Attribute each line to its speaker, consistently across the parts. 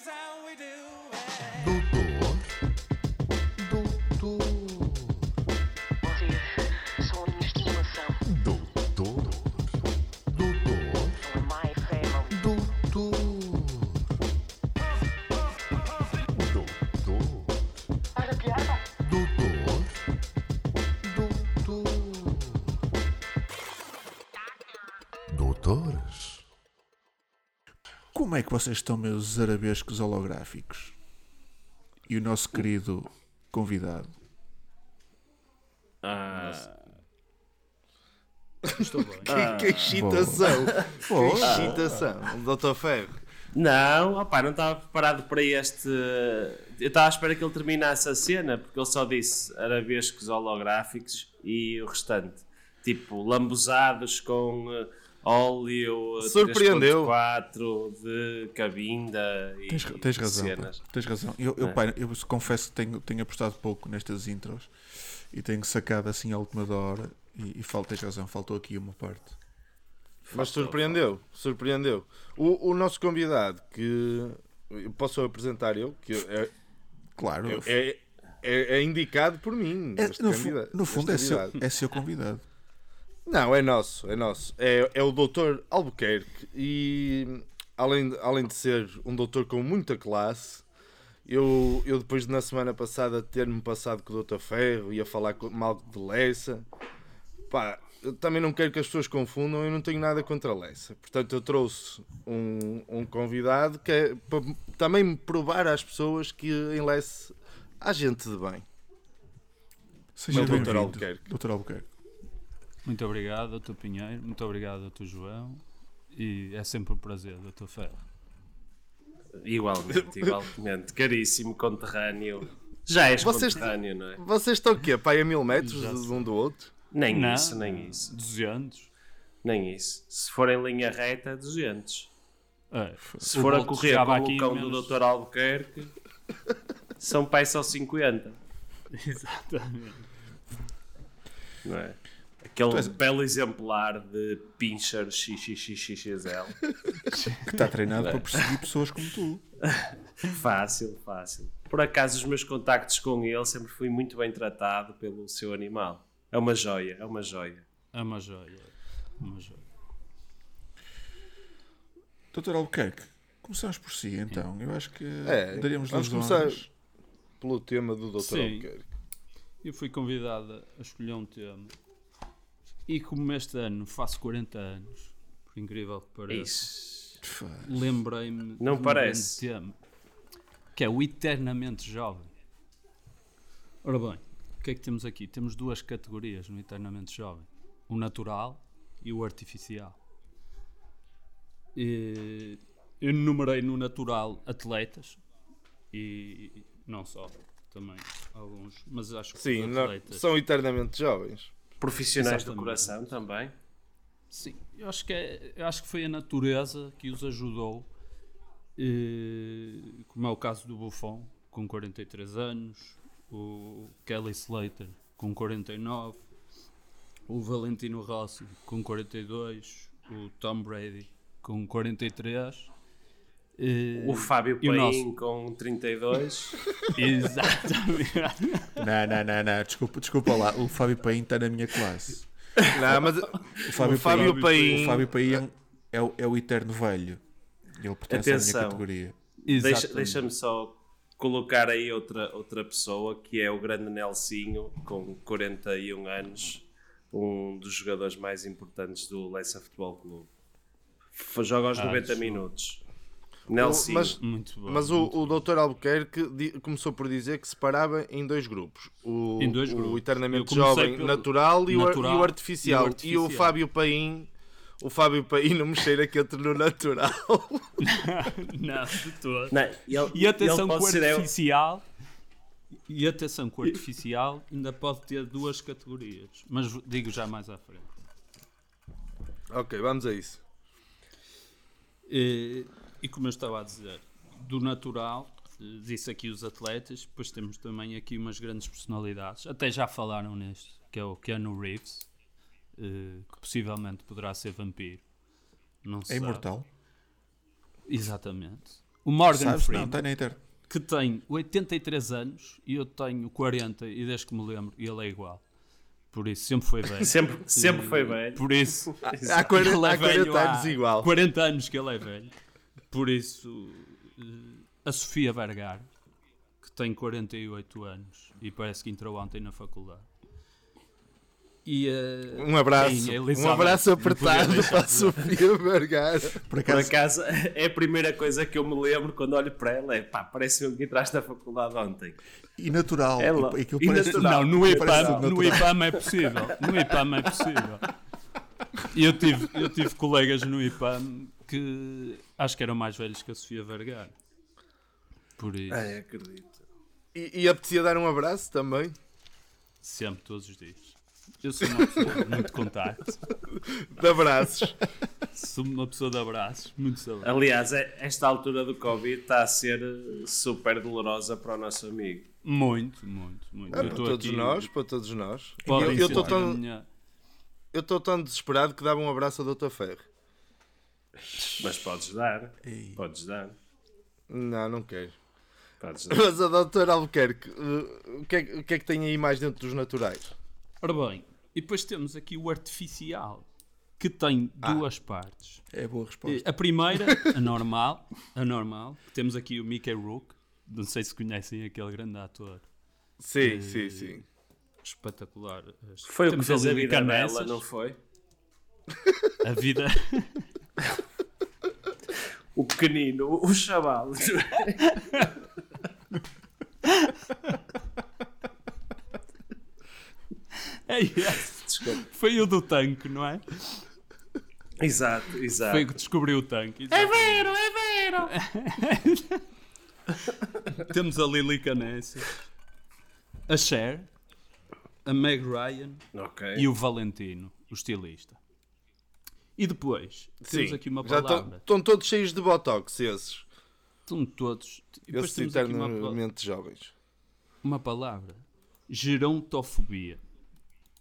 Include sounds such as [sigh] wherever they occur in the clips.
Speaker 1: is how we do
Speaker 2: é que vocês estão, meus arabescos holográficos? E o nosso querido convidado?
Speaker 3: Estou bem.
Speaker 4: Que, que excitação! que excitação! Doutor Ferro.
Speaker 3: Não, opá, não estava preparado para este. Eu estava à espera que ele terminasse a cena, porque ele só disse arabescos holográficos e o restante. Tipo, lambuzados com eh, óleo
Speaker 4: Surpreendeu.
Speaker 3: 3.4 de cabinda e
Speaker 2: Tens, tens razão.
Speaker 3: cenas.
Speaker 2: Tens razão. Eu, eu,
Speaker 3: É.
Speaker 2: pá, eu confesso que tenho, tenho apostado pouco nestas intros e tenho sacado assim à última da hora. E, e fal- tens razão, faltou aqui uma parte.
Speaker 4: Mas surpreendeu, surpreendeu. O, o nosso convidado, que eu posso apresentar eu, que é,
Speaker 2: Claro,
Speaker 4: é, é, é indicado por mim.
Speaker 2: é- no, no fundo é seu, é seu convidado.
Speaker 4: Não, é nosso, é nosso. É, é o doutor Albuquerque e além, de- além de ser um doutor com muita classe, eu, eu depois de na semana passada ter-me passado com o doutor Ferro e a falar mal de Lessa, pá, eu também não quero que as pessoas confundam, eu não tenho nada contra Lessa. Portanto, eu trouxe um, um convidado que é para também provar às pessoas que em Lessa há gente de bem.
Speaker 2: Seja bem-vindo,
Speaker 4: Albuquerque.
Speaker 2: Doutor Albuquerque.
Speaker 5: Muito obrigado, Dr. Pinheiro. Muito obrigado, Dr. João. E é sempre um prazer, Dr. Ferro.
Speaker 3: Igualmente, igualmente. Caríssimo conterrâneo. Já és
Speaker 4: Vocês-
Speaker 3: conterrâneo, não é?
Speaker 4: Vocês estão o quê? Pai a mil metros um do outro?
Speaker 3: Nem
Speaker 5: Não.
Speaker 3: isso, nem isso.
Speaker 5: 200.
Speaker 3: Nem isso. Se for em linha reta, 200.
Speaker 5: É,
Speaker 3: Se
Speaker 5: o
Speaker 3: for a correr
Speaker 5: aqui
Speaker 3: o cão
Speaker 5: menos-
Speaker 3: do Dr. Albuquerque, são pai só 50, [laughs]
Speaker 5: Exatamente.
Speaker 3: não é? Aquele
Speaker 2: és-
Speaker 3: belo exemplar de Pinscher XXXXL.
Speaker 2: Que está treinado
Speaker 3: É.
Speaker 2: para perseguir pessoas como tu. [laughs]
Speaker 3: Fácil, fácil. Por acaso, os meus contactos com ele sempre fui muito bem tratado pelo seu animal. É uma joia, é uma joia.
Speaker 5: É uma joia. Uma joia.
Speaker 2: Doutor Albuquerque, começamos por si então. Eu acho que
Speaker 4: É,
Speaker 2: daríamos
Speaker 4: vamos
Speaker 2: duas
Speaker 4: começar.
Speaker 2: honras.
Speaker 4: Pelo tema do Dr.
Speaker 5: Sim.
Speaker 4: Albuquerque.
Speaker 5: Eu fui convidado a escolher um tema. E como este ano faço 40 anos, por incrível que pareça, lembrei-me
Speaker 3: Não
Speaker 5: de um
Speaker 3: parece.
Speaker 5: grande tema, que é o Eternamente Jovem. Ora bem, o que é que temos aqui? Temos duas categorias no Eternamente Jovem: o natural e o artificial. E eu enumerei no natural atletas e não só, também alguns, mas acho que
Speaker 4: Sim,
Speaker 5: os
Speaker 4: não-
Speaker 5: atletas.
Speaker 4: são eternamente jovens.
Speaker 3: Profissionais do
Speaker 5: Exatamente.
Speaker 3: coração também.
Speaker 5: Sim, eu acho que, é, eu acho que foi a natureza que os ajudou, eh, como é o caso do Buffon, com 43 anos, o Kelly Slater, com 49, o Valentino Rossi, com 42, o Tom Brady, com 43. Eh,
Speaker 3: O Fábio
Speaker 5: e o
Speaker 3: Paim com 32. [laughs]
Speaker 5: Exatamente.
Speaker 2: Não, não, não, não. Desculpa, desculpa lá. O Fábio Paim está na minha classe.
Speaker 4: Não, mas
Speaker 2: O Fábio,
Speaker 4: O Fábio
Speaker 2: Paim,
Speaker 4: Paim-
Speaker 2: o Fábio Paim é, o, é o eterno velho. Ele pertence à
Speaker 3: Atenção.
Speaker 2: minha categoria.
Speaker 3: Deixa-. Deixa-me só colocar aí outra, outra pessoa que é o grande Nelsinho, com 41 anos, um dos jogadores mais importantes do Leicester Futebol Clube. Joga aos
Speaker 5: Ah,
Speaker 3: 90
Speaker 5: isso.
Speaker 3: minutos. Nelsinho.
Speaker 4: mas,
Speaker 5: Muito bom.
Speaker 4: mas o, o Dr. Albuquerque di- começou por dizer que separava em dois grupos. O,
Speaker 5: Em dois
Speaker 4: o
Speaker 5: grupos. Eu
Speaker 4: eternamente jovem
Speaker 5: pelo
Speaker 4: natural, e, o,
Speaker 5: natural
Speaker 4: e o artificial.
Speaker 5: e o
Speaker 4: E o
Speaker 5: artificial.
Speaker 4: Fábio Paim, o Fábio Paim não me cheira que entre no natural. [laughs]
Speaker 5: Não, de todo.
Speaker 3: Não, ele-
Speaker 5: E atenção que o artificial. E atenção que o artificial ainda pode ter duas categorias. Mas digo já mais à frente.
Speaker 4: ok, vamos a isso.
Speaker 5: E, e como eu estava a dizer, do natural, disse aqui os atletas, depois temos também aqui umas grandes personalidades, até já falaram neste, que é o Keanu Reeves, eh, que possivelmente poderá ser vampiro. Não
Speaker 2: É
Speaker 5: sabe.
Speaker 2: imortal.
Speaker 5: Exatamente. O Morgan
Speaker 2: Sabes? Não,
Speaker 5: Freeman,
Speaker 2: está na internet.
Speaker 5: que tem 83 anos e eu tenho 40 e desde que me lembro ele é igual. Por isso, sempre foi velho. [laughs]
Speaker 3: Sempre, sempre foi bem.
Speaker 5: Por isso,
Speaker 4: Há 40,
Speaker 5: ele é
Speaker 4: há 40
Speaker 5: velho há
Speaker 4: anos igual.
Speaker 5: 40 anos que ele é velho. Por isso, a Sofia Vergara, que tem 48 anos e parece que entrou ontem na faculdade. E, eh,
Speaker 4: Um abraço.
Speaker 5: sim, a
Speaker 4: Um abraço apertado
Speaker 5: deixar
Speaker 4: para a
Speaker 5: de.
Speaker 4: Sofia Vergara.
Speaker 2: Por
Speaker 3: Por
Speaker 2: acaso,
Speaker 3: acaso, é a primeira coisa que eu me lembro quando olho para ela. É pá, parece que entraste na faculdade ontem.
Speaker 2: e natural.
Speaker 3: Ela-
Speaker 2: E, aquilo
Speaker 3: e
Speaker 2: parece,
Speaker 3: natural.
Speaker 5: Não, no IPAM, no. IPAM é possível. No IPAM é possível. [laughs] E eu tive, eu tive colegas no IPAM que acho que eram mais velhos que a Sofia Vergara. Por isso,
Speaker 3: Ai, acredito.
Speaker 4: E, e apetecia dar um abraço também.
Speaker 5: sempre, todos os dias. Eu sou uma pessoa [laughs] de muito contacto.
Speaker 4: De abraços.
Speaker 5: Sou uma pessoa de abraços, muito saudável.
Speaker 3: Aliás, é- esta altura do Covid está a ser super dolorosa para o nosso amigo.
Speaker 5: Muito, muito, muito.
Speaker 4: É,
Speaker 5: Eu
Speaker 4: para todos
Speaker 5: aqui-
Speaker 4: nós, para todos nós.
Speaker 5: podem
Speaker 4: Eu- estou tão,
Speaker 5: minha-
Speaker 4: eu estou tão desesperado que dava um abraço ao Dr. Ferro.
Speaker 3: Mas podes dar.
Speaker 2: Ei.
Speaker 3: Podes dar.
Speaker 4: Não, não quero.
Speaker 3: Podes [laughs] dar.
Speaker 4: Mas a Dr. Albuquerque, uh, o que, é, o que é que tem aí mais dentro dos naturais?
Speaker 5: Ora bem, e depois temos aqui o artificial, que tem
Speaker 4: Ah.
Speaker 5: duas partes.
Speaker 2: É boa resposta.
Speaker 5: A primeira, [laughs] a normal, a normal, temos aqui o Mickey Rourke, não sei se conhecem aquele grande ator
Speaker 4: Sim, sim, sim.
Speaker 5: espetacular.
Speaker 3: Foi o que
Speaker 5: Temos
Speaker 3: fez a vida dela, não foi?
Speaker 5: A vida, [laughs]
Speaker 3: O pequenino, o chaval.
Speaker 5: é esse. Foi o do tanque, não é?
Speaker 3: exato, exato.
Speaker 5: Foi o que descobriu o tanque. É vero, é vero! [laughs] Temos a Lily Canessa, a Cher, a Meg Ryan
Speaker 3: Ok.
Speaker 5: e o Valentino, o estilista. E depois, temos
Speaker 4: Sim.
Speaker 5: aqui uma
Speaker 4: Já
Speaker 5: palavra.
Speaker 4: estão todos cheios de botox, esses.
Speaker 5: Estão todos. E depois
Speaker 4: Esses
Speaker 5: temos aqui uma,
Speaker 4: eternamente jovens.
Speaker 5: uma palavra: gerontofobia,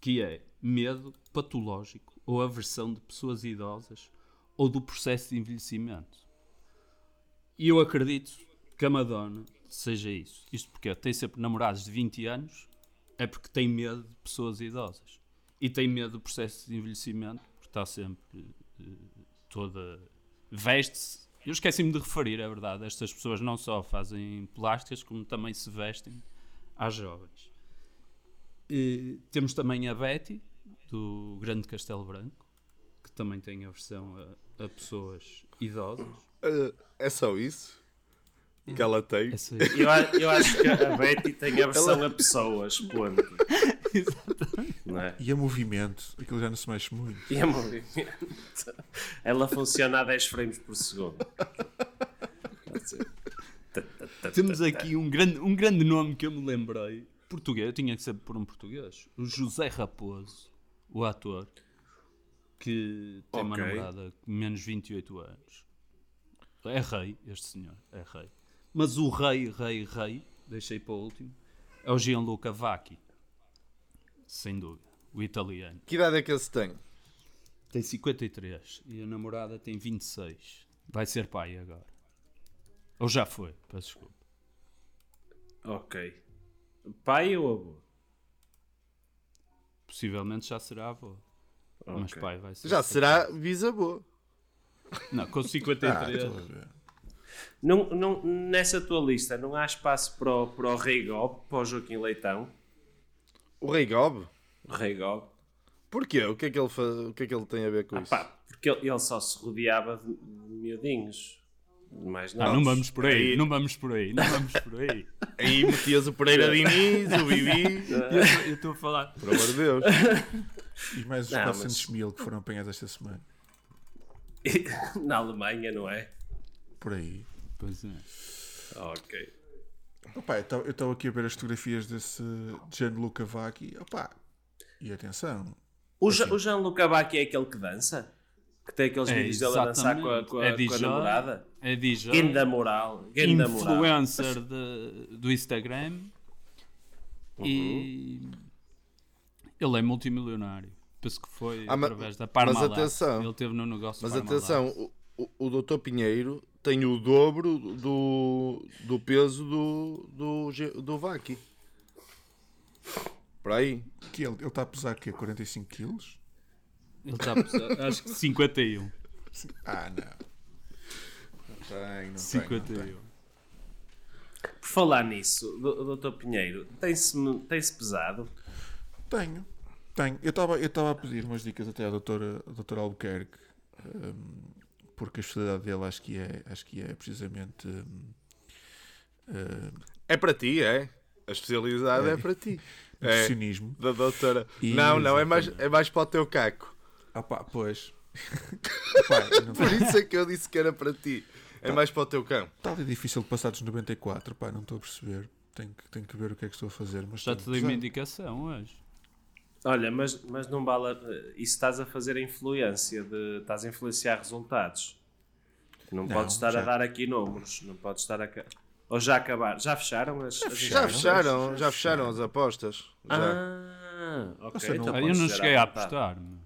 Speaker 5: que é medo patológico ou aversão de pessoas idosas ou do processo de envelhecimento. E eu acredito que a Madonna seja isso. Isto porque tem sempre namorados de 20 anos, é porque tem medo de pessoas idosas. E tem medo do processo de envelhecimento, está sempre eh, toda. veste-se. Eu esqueci-me de referir, é verdade. Estas pessoas não só fazem plásticas, como também se vestem às jovens. E temos também a Betty, do Grande Castelo Branco, que também tem a versão a, a pessoas idosas.
Speaker 4: Uh, é só isso que ela tem.
Speaker 5: Essa-
Speaker 3: Eu, eu acho que a Betty tem a versão a pessoas, ponto. [laughs] Não é?
Speaker 2: E a movimento, aquilo já não se mexe muito.
Speaker 3: E a movimento. Ela funciona a 10 frames por segundo.
Speaker 5: Temos aqui um grande, um grande nome que eu me lembrei. Português, eu tinha que ser por um português. O José Raposo, o ator, que tem uma
Speaker 3: Ok.
Speaker 5: namorada com menos 28 anos. É rei, este senhor, é rei. Mas o rei, rei, rei, deixei para o último, é o Gianluca Vacchi. Sem dúvida, o italiano.
Speaker 4: Que idade é que esse tem?
Speaker 5: Tem 53 e a namorada tem 26. Vai ser pai agora. Ou já foi, peço desculpa.
Speaker 3: Ok. Pai ou avô?
Speaker 5: Possivelmente já será avô. Mas
Speaker 3: Ok.
Speaker 5: pai vai ser.
Speaker 4: Já será bisavô.
Speaker 5: Não, com
Speaker 2: Ah,
Speaker 5: 53.
Speaker 2: estou a ver.
Speaker 3: Não, não, nessa tua lista não há espaço para o, para o Rei Gob, para o Joaquim Leitão?
Speaker 4: O Rei Gob?
Speaker 3: O Rei Gob?
Speaker 4: Porquê? O que é que ele, fa... o que é que ele tem a ver com
Speaker 3: Ah,
Speaker 4: isso?
Speaker 3: pá, porque ele, ele só se rodeava de miudinhos. Mais
Speaker 5: Ah, não vamos por aí, não vamos por aí, não vamos por aí. [laughs]
Speaker 4: Aí metias o Pereira Diniz, o Bibi. [laughs]
Speaker 5: Eu- Eu estou a falar.
Speaker 4: Por amor de Deus. [laughs]
Speaker 2: E mais os
Speaker 3: Não,
Speaker 2: 400
Speaker 3: mas-
Speaker 2: mil que foram apanhados esta semana.
Speaker 3: Na Alemanha, não é?
Speaker 2: Por aí.
Speaker 5: Pois é.
Speaker 3: Ok.
Speaker 2: Opa, eu estou aqui a ver as fotografias desse Gianluca Vacchi. Opa, e atenção.
Speaker 3: O, Ja- o Jean-Luc Abaki é aquele que dança? Que tem aqueles
Speaker 5: É,
Speaker 3: vídeos dele a dançar com a, com a,
Speaker 5: É
Speaker 3: com a namorada?
Speaker 5: É DJ.
Speaker 3: Ganda moral. Ganda moral.
Speaker 5: influencer de- do Instagram e ele é multimilionário. Penso que foi
Speaker 4: Ah,
Speaker 5: através da
Speaker 4: mas
Speaker 5: Parmalat.
Speaker 4: atenção.
Speaker 5: Ele teve no negócio
Speaker 4: Mas
Speaker 5: Parmalat.
Speaker 4: atenção, o, Dr. Pinheiro tem o dobro do, do peso do, do, do Vaki. Por aí.
Speaker 2: Que ele está a pesar que 45 quilos?
Speaker 5: Ele está a pesar, acho que 51.
Speaker 2: Ah, não. Não tem, não
Speaker 5: 51.
Speaker 2: tem. Não tem.
Speaker 3: Por falar nisso, do- Dr. Pinheiro, tem-se tem-se pesado?
Speaker 2: Tenho, tenho. Eu estava eu estava a pedir umas dicas até à doutora, à doutora Albuquerque, hum, porque a especialidade dele acho que é, acho que é precisamente. hum,
Speaker 4: É para ti, é? A especialidade é,
Speaker 2: É.
Speaker 4: para ti. [laughs] É. Da doutora.
Speaker 2: E-
Speaker 4: não, não, é mais, é mais para o teu caco.
Speaker 2: Ah pá, pois. [laughs]
Speaker 4: Por isso é que eu disse que era para ti. É mais para o teu cão.
Speaker 2: Está ali difícil de passar dos 94, pá, não estou a perceber. Tenho que, tenho que ver o que é que estou a fazer. Mas
Speaker 5: Já
Speaker 2: tenho
Speaker 5: te dei uma indicação hoje.
Speaker 3: Olha, mas, mas não vale. a- Isso estás a fazer a influência, de, estás a influenciar resultados. Não,
Speaker 2: Não,
Speaker 3: podes estar
Speaker 2: já.
Speaker 3: a dar aqui números, não podes estar a. Ou já acabaram? Já fecharam as, as
Speaker 4: Já fecharam, já fecharam as apostas. Já.
Speaker 3: Ah, ok.
Speaker 2: Não-
Speaker 3: então
Speaker 5: eu não cheguei a apostar. meu.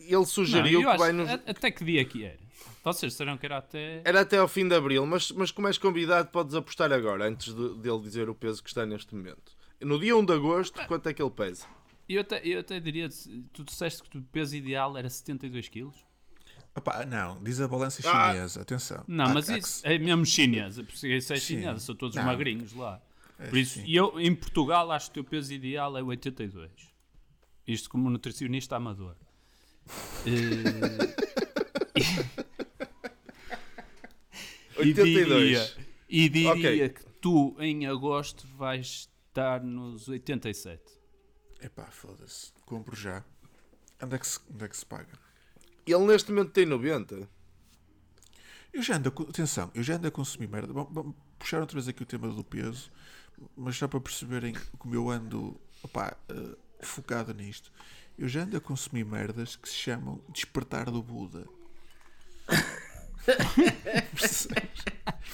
Speaker 4: Ele
Speaker 5: Não,
Speaker 4: sugeriu
Speaker 5: eu
Speaker 4: que vai nos.
Speaker 5: Até que dia que era? Vocês disseram que era até.
Speaker 4: Era até ao fim de abril, mas, mas como és convidado, podes apostar agora, antes de, dele dizer o peso que está neste momento. No dia 1 de agosto, quanto é que ele pesa?
Speaker 5: Eu até, eu até diria, tu disseste que o peso ideal era 72 quilos?
Speaker 2: Ah pá, não, diz a balança
Speaker 4: Ah.
Speaker 2: chinesa, atenção.
Speaker 5: Não,
Speaker 2: Há-
Speaker 5: mas
Speaker 2: que
Speaker 5: isso é mesmo chinesa, porque isso é
Speaker 2: Sim.
Speaker 5: chinesa, são todos
Speaker 2: Não.
Speaker 5: magrinhos lá.
Speaker 2: É,
Speaker 5: Por isso,
Speaker 2: sim.
Speaker 5: e eu em Portugal acho que o teu peso ideal é 82. Isto como nutricionista amador. Eh, e
Speaker 4: 82. [laughs]
Speaker 5: diria, e diria
Speaker 4: Ok.
Speaker 5: que tu em agosto vais estar nos 87.
Speaker 2: Epá, foda-se. Compro já. Onde é, que se, onde é que se paga?
Speaker 4: Ele neste momento tem 90.
Speaker 2: Eu já ando a, atenção, eu já ando a consumir merda. Vamos, vamos puxar outra vez aqui o tema do peso, mas só para perceberem como eu ando opá, eh, focado nisto. Eu já ando a consumir merdas que se chamam despertar do Buda.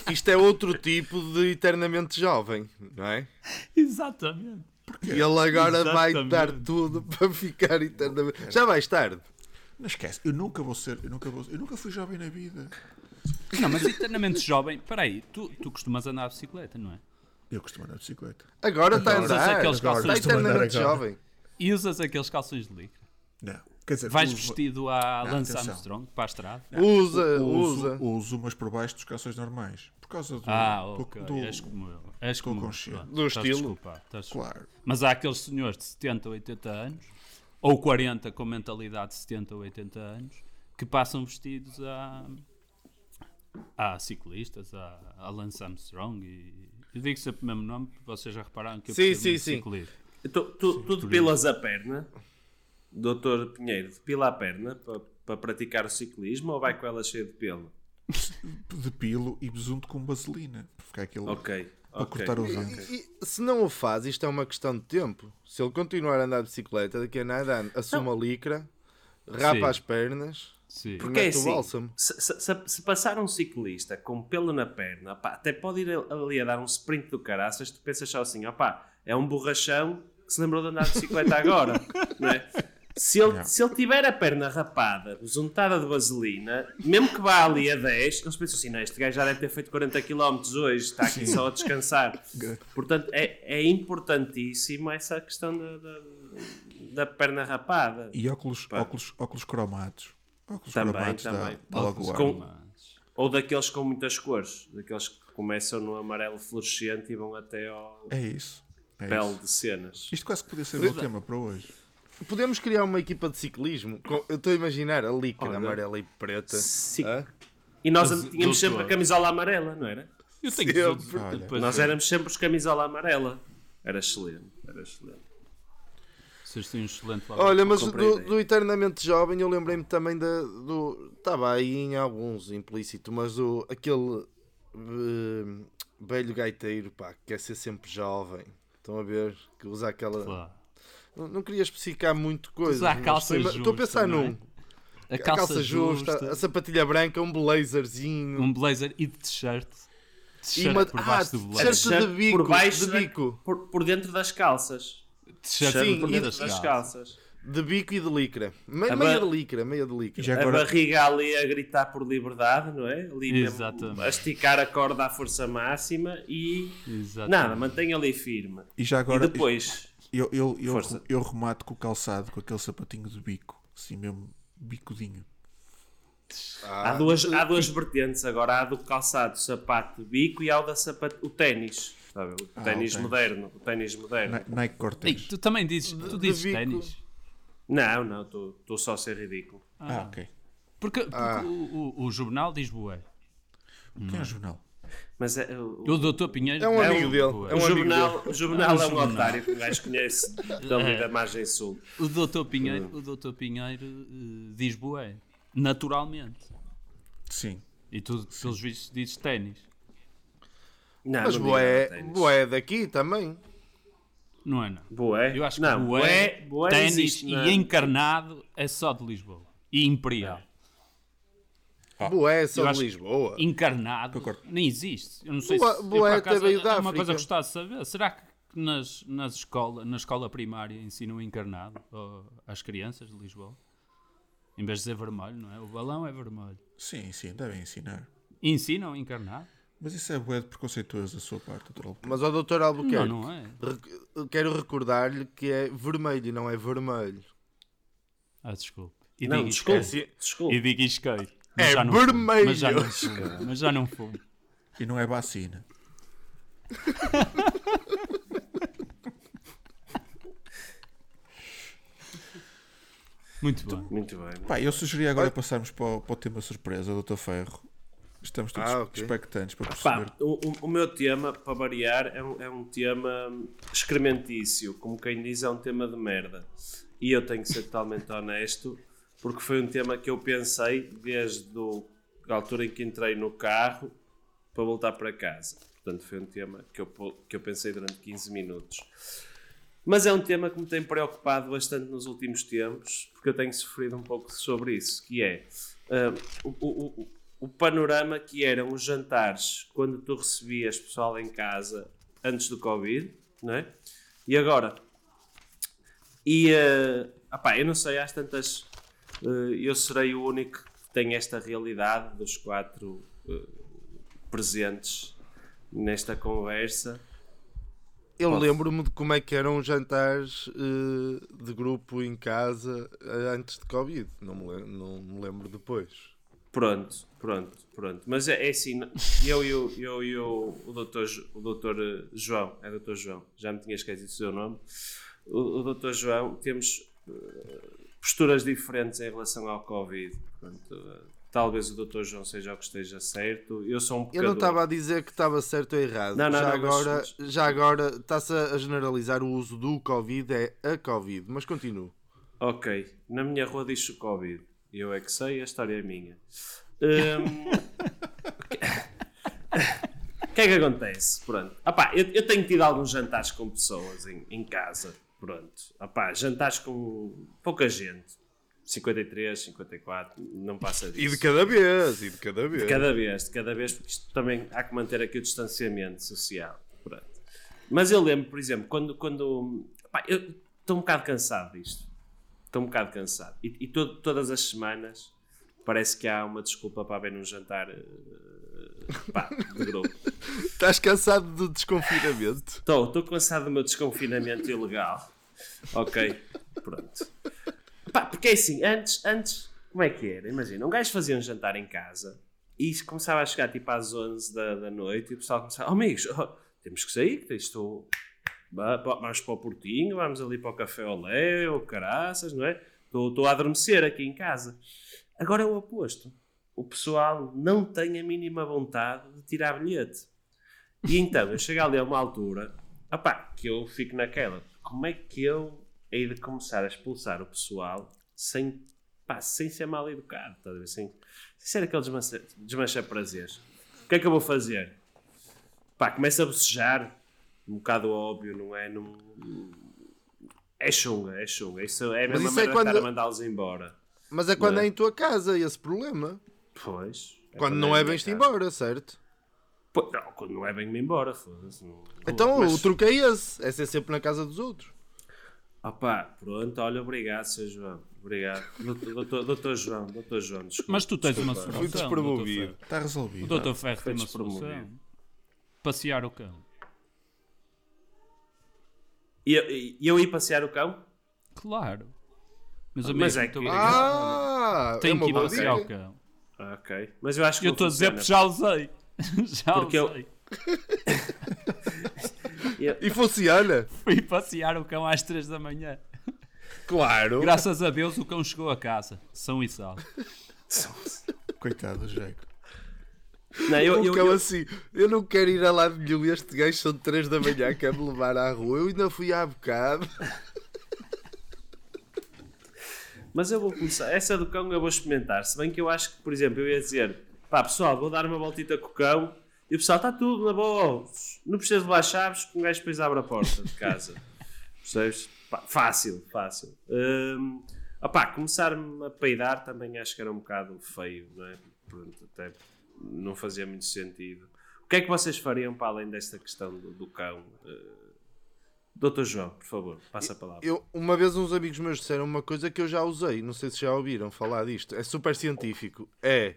Speaker 4: Isto é outro tipo de eternamente jovem, não é? [laughs]
Speaker 5: Exatamente.
Speaker 4: E ele agora vai
Speaker 5: Exatamente.
Speaker 4: dar tudo [laughs] para ficar eternamente. Já vais tarde.
Speaker 2: Não esquece, eu nunca vou ser, eu nunca, vou, eu nunca fui jovem na vida.
Speaker 5: Não, mas eternamente jovem, peraí, tu, tu costumas andar de bicicleta, não é?
Speaker 2: Eu costumo andar de bicicleta.
Speaker 4: Agora está a
Speaker 5: Usas
Speaker 4: andar.
Speaker 5: aqueles
Speaker 4: Está
Speaker 5: calções
Speaker 2: de mandar
Speaker 4: eternamente
Speaker 2: agora.
Speaker 4: jovem.
Speaker 5: E usas aqueles calções de licra.
Speaker 2: Não. Quer dizer,
Speaker 5: Vais
Speaker 2: uso-
Speaker 5: vestido à
Speaker 2: Não,
Speaker 5: Lance
Speaker 2: atenção.
Speaker 5: Armstrong para a estrada.
Speaker 4: Usa,
Speaker 2: uso,
Speaker 4: usa.
Speaker 2: uso, mas por baixo dos calções normais. Por causa do.
Speaker 5: Ah, ok.
Speaker 2: do-
Speaker 5: És como eu. És como eu.
Speaker 4: Do estilo.
Speaker 5: desculpado, estás.
Speaker 2: Claro.
Speaker 5: Mas há aqueles senhores de 70, 80 anos, ou 40 com mentalidade de 70 ou 80 anos, que passam vestidos a. Há ciclistas, há, há Lance Armstrong e. Eu digo sempre o mesmo nome, porque vocês já repararam que eu
Speaker 4: Sim, sim, sim.
Speaker 5: ciclismo.
Speaker 3: Tu, tu, tu depilas a perna, doutor Pinheiro, depila a perna para, para praticar o ciclismo ou vai com ela cheia de pelo?
Speaker 2: De pilo e besunto com vaselina. Para ficar aquele.
Speaker 3: Ok.
Speaker 2: Para
Speaker 3: ok.
Speaker 2: cortar o vento.
Speaker 4: E se não o faz, isto é uma questão de tempo. Se ele continuar a andar de bicicleta, daqui a nada assume a licra, rapa
Speaker 5: Sim.
Speaker 4: as pernas
Speaker 5: Sim.
Speaker 4: e
Speaker 3: Porque é assim,
Speaker 4: bálsamo.
Speaker 3: se, se- se- se passar um ciclista com pelo na perna, pá, até pode ir ali a dar um sprint do caraças, tu pensas só assim, opá, é um borrachão que se lembrou de andar de bicicleta agora, [laughs] não é? Se ele, se ele tiver a perna rapada, besuntada de vaselina, mesmo que vá ali a 10, eles pensam assim, não, este gajo já deve ter feito 40 km hoje, está aqui só a descansar. [laughs] Portanto, é, é importantíssimo essa questão da, da, da perna rapada.
Speaker 2: E óculos,
Speaker 3: Pá.
Speaker 2: óculos, óculos cromados. Óculos
Speaker 3: Também,
Speaker 2: cromados
Speaker 3: também.
Speaker 2: logo ar.
Speaker 3: Com- Ou daqueles com muitas cores, daqueles que começam no amarelo fluorescente e vão até ao
Speaker 2: É isso. É
Speaker 3: pele
Speaker 2: isso.
Speaker 3: de cenas.
Speaker 2: Isto quase que podia ser o meu tema para hoje.
Speaker 4: Podemos criar uma equipa de ciclismo? Com- Eu estou a imaginar a licra
Speaker 3: Olha.
Speaker 4: amarela e preta.
Speaker 3: Sim.
Speaker 4: Hã?
Speaker 3: E nós
Speaker 5: Mas,
Speaker 3: tínhamos sempre a camisola amarela, não era?
Speaker 5: Eu tenho
Speaker 4: Sempre.
Speaker 5: que
Speaker 2: Olha.
Speaker 5: depois
Speaker 3: Nós éramos sempre os camisola amarela. Era excelente, era excelente.
Speaker 5: Vocês têm um excelente
Speaker 4: Olha, mas do, do Eternamente Jovem eu lembrei-me também da, do. Estava aí em alguns implícito, mas o, aquele eh, velho gaiteiro pá, que quer ser sempre jovem. Estão a ver? Que usa aquela.
Speaker 5: Claro.
Speaker 4: Não, não queria especificar muito coisa.
Speaker 5: A
Speaker 4: estou, a- a pensar
Speaker 5: é?
Speaker 4: num.
Speaker 5: A
Speaker 4: A
Speaker 5: calça,
Speaker 4: calça justa,
Speaker 5: justa,
Speaker 4: a sapatilha branca, um blazerzinho.
Speaker 5: um blazer e de t-shirt.
Speaker 4: e
Speaker 5: T-shirt
Speaker 4: uma.
Speaker 5: por
Speaker 4: Ah,
Speaker 5: baixo do
Speaker 4: t-shirt
Speaker 5: blazer.
Speaker 4: de bico.
Speaker 3: por baixo
Speaker 4: de
Speaker 3: da-
Speaker 4: bico.
Speaker 3: Por, por dentro das calças.
Speaker 5: T-shirt
Speaker 4: Sim,
Speaker 5: por
Speaker 4: e
Speaker 5: dentro
Speaker 3: das
Speaker 5: das
Speaker 3: calças.
Speaker 5: calças.
Speaker 4: De bico e de licra. Me-
Speaker 3: A
Speaker 4: meia de licra, meia de licra.
Speaker 2: Já
Speaker 3: A
Speaker 2: agora,
Speaker 3: barriga ali a gritar por liberdade, não é? Ali a esticar a corda à força máxima e
Speaker 5: Exatamente.
Speaker 3: nada, mantém ali firme.
Speaker 2: e já agora
Speaker 3: e depois,
Speaker 2: eu, eu, eu,
Speaker 3: Força.
Speaker 2: eu remato com o calçado, com aquele sapatinho de bico, assim mesmo bicudinho.
Speaker 4: Ah,
Speaker 3: há, duas, há duas vertentes agora: há do calçado, sapato, bico e há o da sapato, o ténis. Sabe? O
Speaker 2: Ah,
Speaker 3: ténis moderno. O ténis moderno.
Speaker 2: Ni- Nike
Speaker 5: Ei,
Speaker 2: Cortez.
Speaker 5: tu também dizes, tu dizes
Speaker 4: bico.
Speaker 5: ténis.
Speaker 3: Não, não, estou só a ser ridículo.
Speaker 2: Ah, ok.
Speaker 5: Porque, porque
Speaker 4: Ah.
Speaker 5: o, o, o jornal diz bué.
Speaker 2: Quem é o jornal?
Speaker 3: Mas é, o,
Speaker 5: O doutor Pinheiro
Speaker 4: É um
Speaker 3: É
Speaker 4: amigo
Speaker 3: um-
Speaker 4: dele.
Speaker 5: bué.
Speaker 4: É um
Speaker 3: o
Speaker 4: amigo
Speaker 3: jornal,
Speaker 4: dele.
Speaker 3: o jornal
Speaker 5: É
Speaker 3: é
Speaker 5: um
Speaker 3: um
Speaker 5: jornal.
Speaker 3: otário que o gajo conhece dali da margem sul.
Speaker 5: O doutor Pinheiro, o doutor Pinheiro eh, diz bué. Naturalmente.
Speaker 2: Sim.
Speaker 5: E tu, pelos vistos, dizes ténis.
Speaker 3: Não,
Speaker 4: Mas
Speaker 3: não
Speaker 4: boé, boé daqui também.
Speaker 5: Não é não.
Speaker 3: Boé?
Speaker 5: Eu acho que
Speaker 3: não,
Speaker 5: bué,
Speaker 3: boé
Speaker 5: ténis e
Speaker 3: na-
Speaker 5: encarnado é só de Lisboa. E Imperial.
Speaker 4: Boé só
Speaker 5: Eu
Speaker 4: de Lisboa.
Speaker 5: Encarnado nem existe. Eu não sei
Speaker 4: Boa-
Speaker 5: se
Speaker 4: é
Speaker 5: acaso,
Speaker 4: até veio da
Speaker 5: uma coisa que gostava de saber. Será que nas, nas escola, na escola primária ensinam encarnado às crianças de Lisboa? Em vez de dizer vermelho, não é? O balão é vermelho.
Speaker 2: Sim, sim, devem ensinar.
Speaker 5: Ensinam encarnado?
Speaker 2: Mas isso é bué de preconceituoso da sua parte, doutor Albuquerque.
Speaker 4: Mas ao doutor Albuquerque,
Speaker 5: Não, não é.
Speaker 4: rec- quero recordar-lhe que é vermelho e não é vermelho.
Speaker 5: Ah, desculpe. E
Speaker 3: Não,
Speaker 5: digo
Speaker 3: desculpe. Desculpe.
Speaker 5: E digo isqueiro.
Speaker 4: É
Speaker 5: já não fumo.
Speaker 4: vermelho.
Speaker 5: Mas já não fumo. Mas já não fumo.
Speaker 2: E não é vacina.
Speaker 5: Muito bem.
Speaker 3: Muito bem.
Speaker 2: Pá, eu sugeri agora passarmos para o, para o tema surpresa, doutor Ferro. Estamos todos
Speaker 4: Ah, ok.
Speaker 2: expectantes para
Speaker 3: Pá,
Speaker 2: perceber.
Speaker 3: o, o- o meu tema, para variar, é um, é um tema excrementício. Como quem diz, é um tema de merda. E eu tenho que ser totalmente honesto, porque foi um tema que eu pensei desde a altura em que entrei no carro para voltar para casa. Portanto, foi um tema que eu, que eu pensei durante 15 minutos. Mas é um tema que me tem preocupado bastante nos últimos tempos, porque eu tenho sofrido um pouco sobre isso, que é ah, o, o- o- panorama que eram os jantares quando tu recebias pessoal em casa antes do Covid, não é? E agora? E, ah, opá, eu não sei, às tantas, eu serei o único que tem esta realidade dos quatro ah, presentes nesta conversa.
Speaker 4: Eu lembro-me de como é que eram os jantares eh, de grupo em casa eh, antes de Covid. Não me, lem- não me lembro depois.
Speaker 3: Pronto, pronto, pronto. Mas é, é assim, eu e o, eu, e o, doutor, o doutor eh, João, é doutor João, já me tinha esquecido o seu nome, o, o doutor João, temos eh, posturas diferentes em relação ao Covid. Portanto, talvez o doutor João seja o que esteja certo. Eu sou um
Speaker 4: Eu
Speaker 3: bocador.
Speaker 4: não estava a dizer que estava certo ou errado.
Speaker 3: Não, não,
Speaker 4: já,
Speaker 3: não,
Speaker 4: agora,
Speaker 3: mas-
Speaker 4: já agora está-se a generalizar o uso do Covid, é a Covid. Mas continuo.
Speaker 3: Ok, na minha rua diz o Covid. Eu é que sei, a história é minha. Hum, O [laughs] que é que acontece? Pronto. Apá, eu, eu tenho tido alguns jantares com pessoas em, em casa. Pronto. Apá, jantares com pouca gente. 53, 54, não passa disso.
Speaker 4: E de cada vez, e de cada vez.
Speaker 3: De cada vez, de cada vez, porque isto também há que manter aqui o distanciamento social. Pronto. Mas eu lembro, por exemplo, quando. quando pá, eu estou um bocado cansado disto. Estou um bocado cansado. E, e to- todas as semanas parece que há uma desculpa para haver um jantar eh, pá, de grupo.
Speaker 4: Estás cansado do desconfinamento?
Speaker 3: Estou, estou cansado do meu desconfinamento ilegal. Ok, pronto. Pá, porque é assim, antes, antes, como é que era? Imagina, um gajo fazia um jantar em casa e começava a chegar tipo às 11 da, da noite e o pessoal começava, oh, amigos, oh, temos que sair, que vá- vamos para o Portinho, vamos ali para o Café Olé, ou caraças, não é? Estou estou a adormecer aqui em casa. Agora é o oposto. O pessoal não tem a mínima vontade de tirar bilhete. E então, eu chego ali a uma altura, opá, que eu fico naquela, como é que eu hei de começar a expulsar o pessoal sem, pá, sem ser mal educado, ver? Sem, sem ser aquele desmancha, desmancha prazeres. O que é que eu vou fazer? Pá, começo a bocejar, um bocado óbvio, não é? Não... É chunga, é chunga. Isso é a
Speaker 4: Mas
Speaker 3: mesma
Speaker 4: isso é
Speaker 3: maneira de estar
Speaker 4: quando-
Speaker 3: a mandá-los embora.
Speaker 4: Mas é quando
Speaker 3: é?
Speaker 4: é em tua casa esse problema.
Speaker 3: Pois.
Speaker 4: Quando não é
Speaker 3: bem
Speaker 4: bem-te embora, certo?
Speaker 3: Não, quando não é bem-me embora, foda-se. não-
Speaker 4: Então
Speaker 3: Mas-
Speaker 4: o truque é esse. É ser sempre na casa dos outros.
Speaker 3: Opa, pronto, olha, obrigado, Sr. João. Obrigado. Doutor, doutor, doutor João, doutor João, desculpa.
Speaker 5: Mas tu tens uma
Speaker 3: desculpa.
Speaker 5: solução.
Speaker 4: Fui despromovido.
Speaker 2: Está resolvido.
Speaker 5: O doutor Ferro tem uma solução. Passear o cão.
Speaker 3: E eu, eu ir passear o cão?
Speaker 5: Claro. Meus
Speaker 3: Ah,
Speaker 5: amigos,
Speaker 3: mas é que-.
Speaker 4: Ah, é
Speaker 5: Tenho
Speaker 4: uma
Speaker 5: que ir passear o cão.
Speaker 3: Ah, Ok. Mas eu acho que
Speaker 5: Eu estou a dizer porque já usei. [laughs] já
Speaker 3: Porque eu-
Speaker 5: usei. [laughs]
Speaker 4: E funciona?
Speaker 5: Fui passear o cão às 3 da manhã.
Speaker 4: Claro.
Speaker 5: Graças a Deus o cão chegou a casa. São e salvo.
Speaker 2: Coitado do Jaco.
Speaker 3: Não, eu,
Speaker 4: o
Speaker 3: eu,
Speaker 4: cão
Speaker 3: eu-
Speaker 4: assim, eu não quero ir a lado nenhum. Este gajo são 3 da manhã, quer me levar à rua. Eu ainda fui há bocado.
Speaker 3: Mas eu vou começar. Essa do cão eu vou experimentar. Se bem que eu acho que, por exemplo, eu ia dizer: pá, pessoal, vou dar uma voltita com o cão. E o pessoal, está tudo na boa. Não precisas levar chaves, que um gajo depois abre a porta de casa. [laughs] Percebes? Pá, fácil, fácil. Hum, opá, começar-me a peidar também acho que era um bocado feio, não é? Pronto, até não fazia muito sentido. O que é que vocês fariam para além desta questão do, do cão? Uh, Doutor João, por favor, passa a palavra.
Speaker 4: Eu, uma vez uns amigos meus disseram uma coisa que eu já usei, não sei se já ouviram falar disto. É super científico. É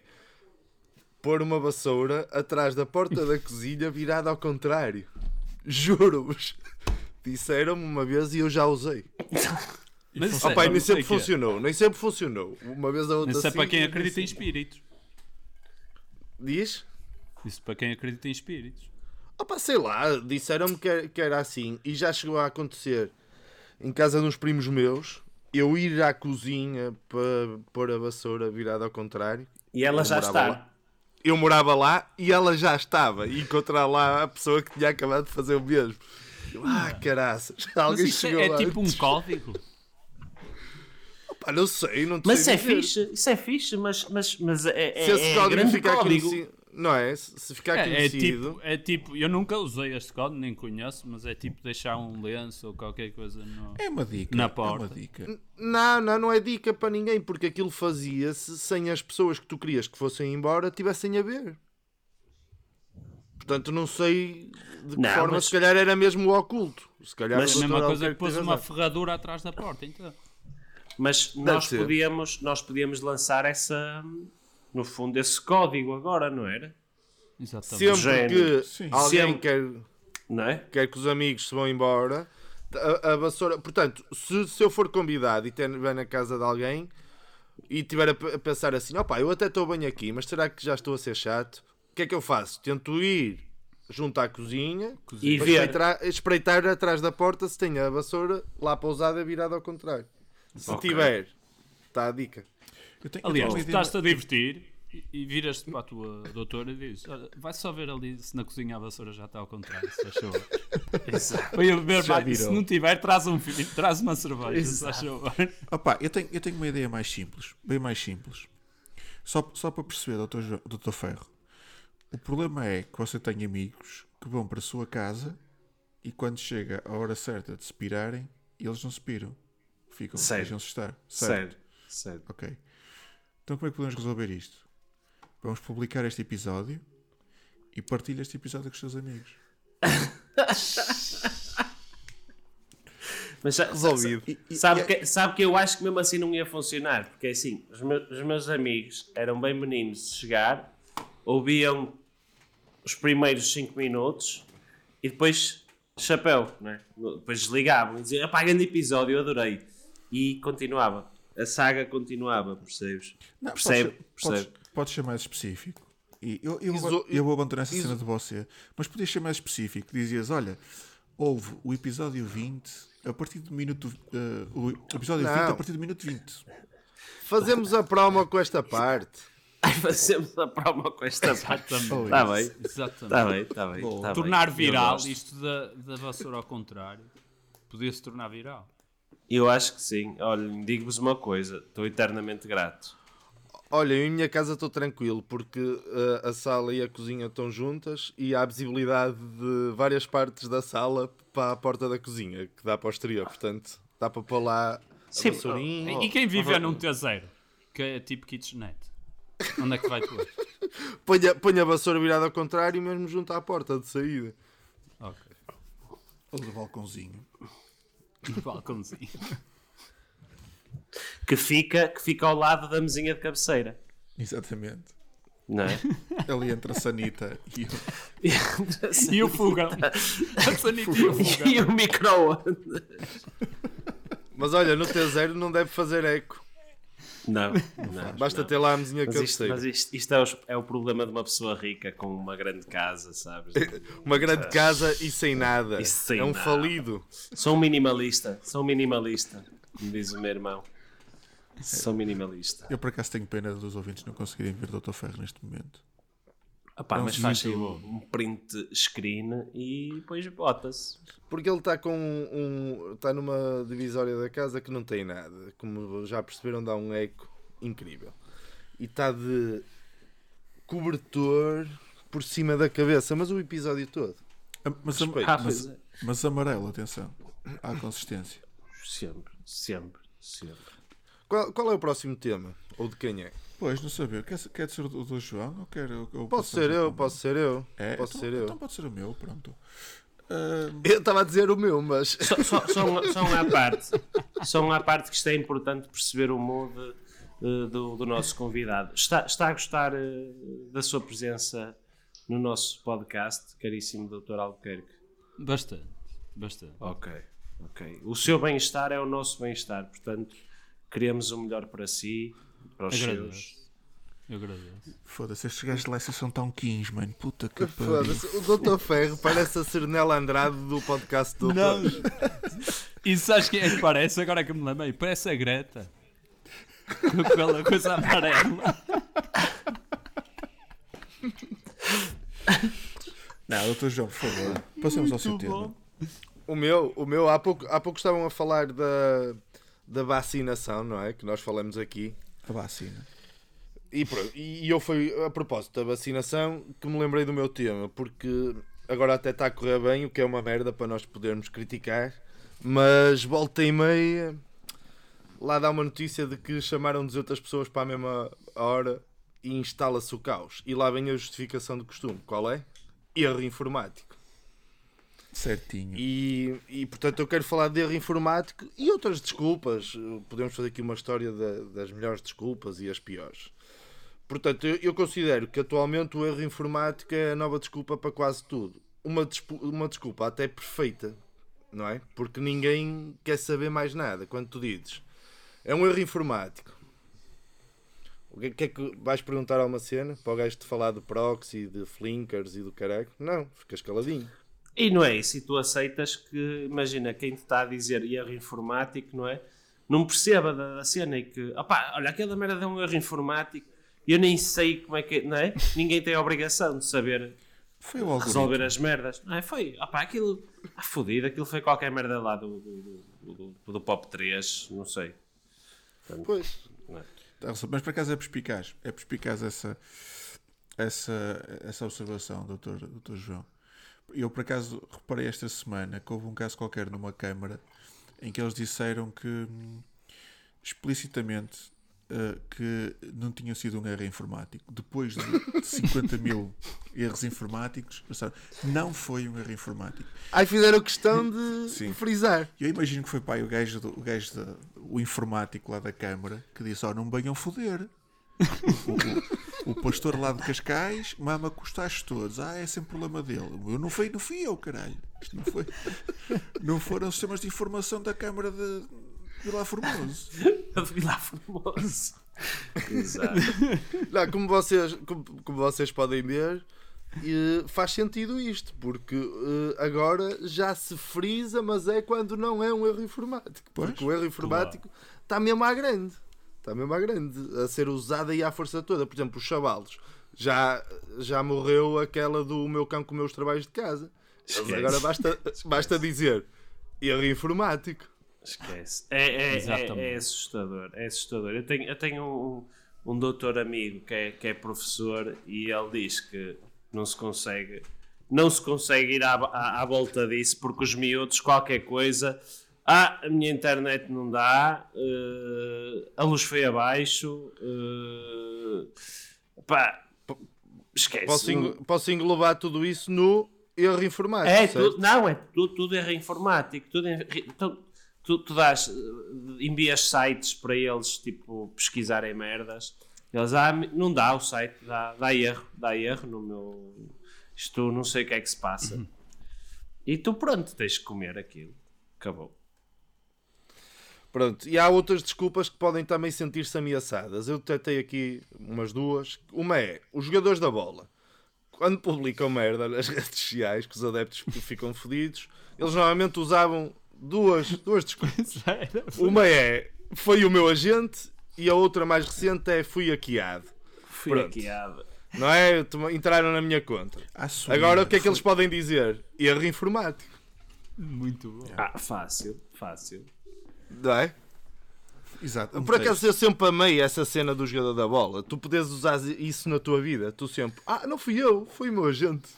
Speaker 4: pôr uma vassoura atrás da porta da [laughs] cozinha virada ao contrário. Juro-vos. Disseram-me uma vez e eu já usei.
Speaker 5: Mas é-
Speaker 4: Opa, nem
Speaker 5: é
Speaker 4: sempre
Speaker 5: que é.
Speaker 4: funcionou, nem sempre funcionou. Uma vez a outra
Speaker 5: Isso é para
Speaker 4: sim,
Speaker 5: quem acredita em
Speaker 4: sim.
Speaker 5: espíritos.
Speaker 4: Diz?
Speaker 5: Isso para quem acredita em espíritos.
Speaker 4: Opa, sei lá, disseram-me que, era- que era assim e já chegou a acontecer em casa de uns primos meus eu ir à cozinha para pôr a vassoura virada ao contrário.
Speaker 3: E ela
Speaker 4: Eu
Speaker 3: já está.
Speaker 4: lá. Eu morava lá e ela já estava e encontrar lá a pessoa que tinha acabado de fazer o mesmo. Eu, ah, caraças, [laughs] alguém
Speaker 5: isso
Speaker 4: chegou
Speaker 5: é, é
Speaker 4: lá.
Speaker 5: tipo um código.
Speaker 4: Opa, não sei, não te
Speaker 3: Mas
Speaker 4: sei
Speaker 3: é
Speaker 4: dizer.
Speaker 3: fixe, isso é fixe, mas, mas, mas é, é,
Speaker 4: Se esse
Speaker 3: é
Speaker 4: código
Speaker 3: grande
Speaker 4: ficar
Speaker 3: código.
Speaker 4: conhecido, não é? Se ficar
Speaker 5: É, é
Speaker 4: conhecido,
Speaker 5: tipo, é tipo, eu nunca usei este código, nem conheço, mas é tipo deixar um lenço ou qualquer coisa no.
Speaker 2: É uma dica.
Speaker 5: Na
Speaker 2: É
Speaker 5: porta.
Speaker 2: uma dica.
Speaker 4: Não, não, não é dica para ninguém, porque aquilo fazia-se sem as pessoas que tu querias que fossem embora tivessem a ver. Portanto, não sei de que
Speaker 3: Não,
Speaker 4: forma,
Speaker 3: mas-
Speaker 4: se calhar era mesmo o oculto. Se calhar
Speaker 3: Mas
Speaker 5: a mesma coisa que pôs uma ferradura atrás da porta, então.
Speaker 3: Mas nós
Speaker 4: ser.
Speaker 3: podíamos, nós podíamos lançar essa, no fundo, esse código agora, não era?
Speaker 5: Exatamente.
Speaker 4: Sempre que
Speaker 2: Sim.
Speaker 4: alguém
Speaker 3: Sempre.
Speaker 4: quer,
Speaker 3: Não é?
Speaker 4: quer que os amigos se vão embora, a, a vassoura. Portanto, se, se eu for convidado e estiver na casa de alguém e estiver a, a pensar assim: opá, eu até estou bem aqui, mas será que já estou a ser chato? O que é que eu faço? Tento ir junto à cozinha
Speaker 3: E
Speaker 4: para
Speaker 3: ver.
Speaker 4: espreitar, espreitar atrás da porta se tem a vassoura lá pousada virada ao contrário. Se
Speaker 3: Ok.
Speaker 4: tiver, está a dica.
Speaker 2: Eu tenho, eu
Speaker 5: Aliás,
Speaker 2: tenho
Speaker 5: tu estás-te a divertir e, e viras-te para a tua doutora e dizes: Olha, vai só ver ali se na cozinha a vassoura já está ao contrário, se achou. [laughs]
Speaker 3: Exato.
Speaker 5: Foi a beber mais. Se não tiver, traz um filho, traz uma cerveja, se
Speaker 3: Exato.
Speaker 5: achou.
Speaker 2: Opa, eu tenho, eu tenho uma ideia mais simples, bem mais simples. Só, só para perceber, doutor, Jo- doutor Ferro. O problema é que você tem amigos que vão para a sua casa e quando chega a hora certa de se pirarem, eles não se piram. Ficam,
Speaker 3: Certo.
Speaker 2: deixam-se estar.
Speaker 3: Certo, certo.
Speaker 2: Ok. Então como é que podemos resolver isto? Vamos publicar este episódio e partilha este episódio com os seus amigos. [laughs]
Speaker 3: Mas
Speaker 4: Resolvido.
Speaker 3: Sabe
Speaker 2: e-
Speaker 3: que, sabe que eu acho que mesmo assim não ia funcionar, porque assim, os meus, os meus amigos eram bem meninos de chegar, ouviam os primeiros 5 minutos e depois chapéu, né? depois desligavam e diziam, pá, grande episódio, eu adorei. E continuava, a saga continuava, percebes?
Speaker 2: Não,
Speaker 3: percebe,
Speaker 2: pode, ser,
Speaker 3: percebe.
Speaker 2: pode, pode ser mais específico. E eu, eu,
Speaker 4: Iso-
Speaker 2: vou, eu vou abandonar essa
Speaker 4: iso-
Speaker 2: cena de você, mas podias ser mais específico. Dizias: olha, houve o episódio 20 a partir do minuto. eh, o episódio 20 a
Speaker 4: Não.
Speaker 2: partir do minuto 20.
Speaker 4: Fazemos a promo com esta parte. [laughs]
Speaker 3: Fazemos a promo com esta parte.
Speaker 5: Exatamente.
Speaker 3: Está bem,
Speaker 5: Exatamente.
Speaker 3: está bem, está bem. Tá bem.
Speaker 5: tornar viral isto da, da vassoura ao contrário. Podia-se tornar viral.
Speaker 3: Eu acho que sim. Olha, digo-vos uma coisa, estou eternamente grato.
Speaker 4: Olha, eu em minha casa estou tranquilo porque uh, a sala e a cozinha estão juntas e há visibilidade de várias partes da sala para a porta da cozinha, que dá para o exterior. Portanto, dá para pôr lá a
Speaker 3: Sim,
Speaker 4: vassourinha.
Speaker 5: E quem viver num T0, que é tipo kitchenette, onde é que vai pôr? [laughs]
Speaker 4: Põe a, põe a vassoura virada ao contrário mesmo junto à porta de saída.
Speaker 5: Ok.
Speaker 2: Ou do balcãozinho. [laughs]
Speaker 5: no balcãozinho.
Speaker 3: Que fica, que fica ao lado da mesinha de cabeceira.
Speaker 2: Exatamente.
Speaker 3: Não é? [laughs]
Speaker 2: Ali entre a Sanita e o. [laughs]
Speaker 5: E o fogão. A sanita e o fogão.
Speaker 3: e o micro-ondas.
Speaker 4: Mas olha, no T0 não deve fazer eco.
Speaker 3: Não, não.
Speaker 4: Basta
Speaker 3: não.
Speaker 4: ter lá a mesinha
Speaker 3: Mas isto, mas isto, isto é, o, é o problema de uma pessoa rica com uma grande casa, sabes? [laughs]
Speaker 4: Uma grande casa e sem nada.
Speaker 3: E sem
Speaker 4: é um
Speaker 3: nada.
Speaker 4: falido.
Speaker 3: Sou um minimalista, sou um minimalista, como diz o meu irmão. Sou minimalista.
Speaker 2: Eu por acaso tenho pena dos ouvintes não conseguirem ver Dr. Ferro neste momento.
Speaker 3: Epá,
Speaker 2: Não,
Speaker 3: mas faz aí
Speaker 2: muito-
Speaker 3: um print screen e depois bota-se.
Speaker 4: Porque ele está com um. Está numa divisória da casa que não tem nada. Como já perceberam, dá um eco incrível. E está de cobertor por cima da cabeça, mas o episódio todo.
Speaker 2: Ah, Mas, am-.
Speaker 3: Ah,
Speaker 2: mas,
Speaker 3: é.
Speaker 2: mas amarelo, atenção. Há consistência.
Speaker 3: Sempre, sempre, sempre.
Speaker 4: Qual, qual é o próximo tema? Ou de quem é?
Speaker 2: Pois, não saber. Quer, quer ser o do, João ou quer ou
Speaker 4: Posso ser eu, posso ser eu.
Speaker 2: É,
Speaker 4: Posso
Speaker 2: então,
Speaker 4: ser eu.
Speaker 2: Então pode ser o meu, pronto. Ah, [laughs]
Speaker 4: Eu estava a dizer o meu, mas.
Speaker 3: Só, só, só, um, só um à parte. Só um à parte que isto é importante perceber o mood eh, do, do nosso convidado. Está, está a gostar eh, da sua presença no nosso podcast, caríssimo Dr. Albuquerque?
Speaker 5: Bastante, bastante.
Speaker 3: Ok, ok. O seu bem-estar é o nosso bem-estar, portanto, queremos o melhor para si, para os seus.
Speaker 5: Agradeço. Eu agradeço.
Speaker 2: Foda-se, estes gajos de Leicester são tão 15, mano. Puta que pariu.
Speaker 4: Foda-se, o Dr. Ferro parece a Serenela Andrade do podcast do
Speaker 5: Não. E [laughs] sabes quem é que parece? Agora que me lembrei. Parece a Greta. Com aquela coisa amarela.
Speaker 2: Não, doutor João, por favor. Passemos ao seu tema.
Speaker 4: O meu, o meu há, pouco, há pouco estavam a falar da, da vacinação, não é? Que nós falamos aqui.
Speaker 2: A vacina.
Speaker 4: E, e eu fui a propósito da vacinação que me lembrei do meu tema, porque agora até está a correr bem, o que é uma merda para nós podermos criticar, mas volta e meia lá dá uma notícia de que chamaram 200 pessoas para a mesma hora e instala-se o caos. E lá vem a justificação do costume. Qual é? Erro informático.
Speaker 2: Certinho.
Speaker 4: E, e portanto eu quero falar de erro informático e outras desculpas. Podemos fazer aqui uma história da- das melhores desculpas e as piores. Portanto, eu, eu considero que atualmente o erro informático é a nova desculpa para quase tudo. Uma, uma desculpa até perfeita, não é? Porque ninguém quer saber mais nada quando tu dizes. É um erro informático. O que, é que vais perguntar a uma cena? Para o gajo te falar de proxy, de flinkers e do caralho? Não, ficas caladinho.
Speaker 3: E não é isso, e tu aceitas que, imagina, quem te está a dizer erro informático, não é? Não perceba da, da cena e que, opá, olha, aquela merda é um erro informático e eu nem sei como é que, não é? Ninguém tem a obrigação de saber resolver as merdas. Não é? Foi, opá, aquilo, ah, fodido, aquilo foi qualquer merda lá do, do, do, do- do Pop 3, não sei.
Speaker 4: Pois.
Speaker 2: Tá, Mas por acaso é perspicaz. É perspicaz essa, essa, essa observação, doutor, doutor João. Eu por acaso reparei esta semana que houve um caso qualquer numa Câmara em que eles disseram que hum, explicitamente eh, que não tinha sido um erro informático. Depois de [laughs] 50 mil erros informáticos, pensaram, não foi um erro informático.
Speaker 4: Aí fizeram questão de
Speaker 2: Sim.
Speaker 4: frisar.
Speaker 2: Eu imagino que foi pai o gajo, do, o, gajo da, o informático lá da Câmara que disse: Ó, não me venham foder. O, o- o pastor lá de Cascais mama com os tachos todos. Ah, é sempre problema dele. Eu não fui, não fui eu, caralho. Isto não foi. Não foram sistemas de informação da Câmara de, de lá Formoso. [laughs]
Speaker 3: Vila Formoso. Exato.
Speaker 4: Não, como, vocês, como, como vocês podem ver, eh, faz sentido isto, porque eh, agora já se frisa, mas é quando não é um erro informático.
Speaker 2: Pois,
Speaker 4: Porque o erro informático está mesmo à grande. Está mesmo à grande. A ser usado aí à força toda. Por exemplo, os chavalos. Já, já morreu aquela do meu cão comeu os trabalhos de casa.
Speaker 3: Esquece.
Speaker 4: agora basta, basta dizer erro informático.
Speaker 3: Esquece. É, é, é, é assustador. É assustador. Eu tenho, eu tenho um, um doutor amigo que é, que é professor e ele diz que não se consegue não se consegue ir à, à, à volta disso porque os miúdos, qualquer coisa. Ah, a minha internet não dá, eh, a luz foi abaixo. eh, pá, esquece.
Speaker 4: Posso, eng- posso englobar tudo isso no erro informático.
Speaker 3: É, tudo, não, é tudo, tudo erro informático. Tudo, tu, tu dás, eh, envias sites para eles, tipo, pesquisarem merdas. Eles, ah, não dá o site, dá, dá erro, dá erro no meu. Isto não sei o que é que se passa. E tu, pronto, tens que comer aquilo. Acabou.
Speaker 4: Pronto, e há outras desculpas que podem também sentir-se ameaçadas. Eu tentei aqui umas duas. Uma é os jogadores da bola. Quando publicam merda nas [laughs] redes sociais, que os adeptos ficam fodidos, eles normalmente usavam duas, duas desculpas. [laughs] Uma é foi o meu agente e a outra mais recente é fui hackeado.
Speaker 3: Fui
Speaker 4: Pronto.
Speaker 3: hackeado.
Speaker 4: Não é? Entraram na minha conta.
Speaker 2: Assumir,
Speaker 4: Agora o que é que eles podem dizer? Erro informático.
Speaker 5: Muito bom.
Speaker 3: Ah, fácil, fácil.
Speaker 4: Não é?
Speaker 2: Exato.
Speaker 4: Por acaso eu sempre amei essa cena do jogador da bola. Tu podes usar isso na tua vida. Tu sempre, ah, não fui eu, foi o meu agente.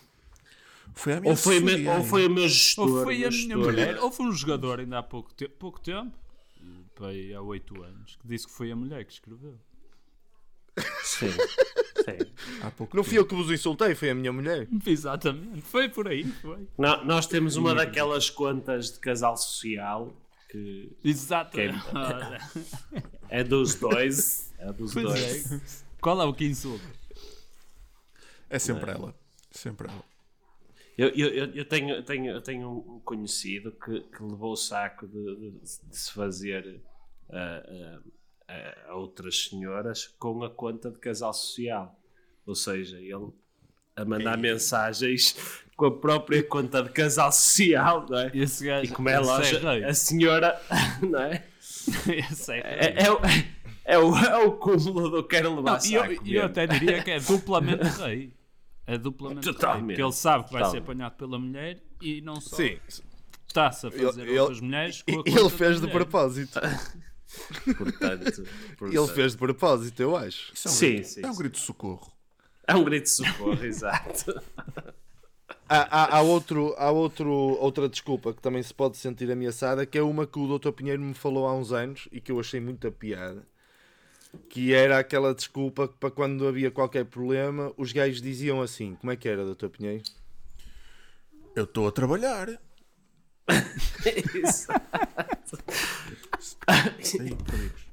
Speaker 2: Foi a minha
Speaker 3: Ou foi, me- ou foi o meu gestor.
Speaker 5: Ou foi a minha mulher, ou foi um jogador ainda há pouco, te pouco tempo, há 8 anos, que disse que foi a mulher que escreveu.
Speaker 3: Sim, sim.
Speaker 2: Há pouco
Speaker 4: Não fui eu que vos insultei, foi a minha mulher.
Speaker 5: Exatamente, foi por aí, foi.
Speaker 3: Nó- Nós temos uma daquelas contas de casal social que
Speaker 5: Exatamente. [laughs]
Speaker 3: é dos dois. É dos
Speaker 5: Pois
Speaker 3: dois.
Speaker 5: é. Qual é o que insulta?
Speaker 2: É sempre ela. Sempre ela.
Speaker 3: Eu, eu, eu- tenho, eu tenho, eu tenho um conhecido que, que levou o saco de, de- de se fazer ah, ah, ah, a outras senhoras com a conta de casal social. Ou seja, ele a mandar mensagens com a própria conta de casal social, não é?
Speaker 5: Esse gajo.
Speaker 3: E como é
Speaker 5: esse
Speaker 3: lógico,
Speaker 5: rei.
Speaker 3: a senhora, [laughs] não é?
Speaker 5: Esse é rei.
Speaker 3: É, é, o, é, o, é o cúmulo do quero levar
Speaker 5: Não, e eu,
Speaker 3: saco.
Speaker 5: eu
Speaker 3: mesmo.
Speaker 5: até diria que é duplamente rei. É duplamente rei.
Speaker 3: Totalmente.
Speaker 5: Porque ele sabe que vai ser
Speaker 3: Totalmente.
Speaker 5: apanhado pela mulher e não só
Speaker 4: Sim,
Speaker 5: está-se a fazer
Speaker 4: Ele-
Speaker 5: outras mulheres com a conta
Speaker 4: ele fez de
Speaker 5: mulher.
Speaker 4: propósito.
Speaker 3: Portanto,
Speaker 4: Ele
Speaker 3: portanto.
Speaker 4: fez de propósito, eu acho.
Speaker 2: Isso é um
Speaker 3: Sim,
Speaker 2: grito,
Speaker 3: sim,
Speaker 2: É um
Speaker 3: sim.
Speaker 2: grito de socorro.
Speaker 3: É um grito de socorro, [laughs] exato.
Speaker 4: Há, há, há outro, há outro, outra desculpa que também se pode sentir ameaçada, que é uma que o Dr. Pinheiro me falou há uns anos e que eu achei muita piada. Que era aquela desculpa que para quando havia qualquer problema, os gajos diziam assim: Como é que era, Dr. Pinheiro?
Speaker 2: Eu estou a trabalhar. [laughs] Aí, amigos.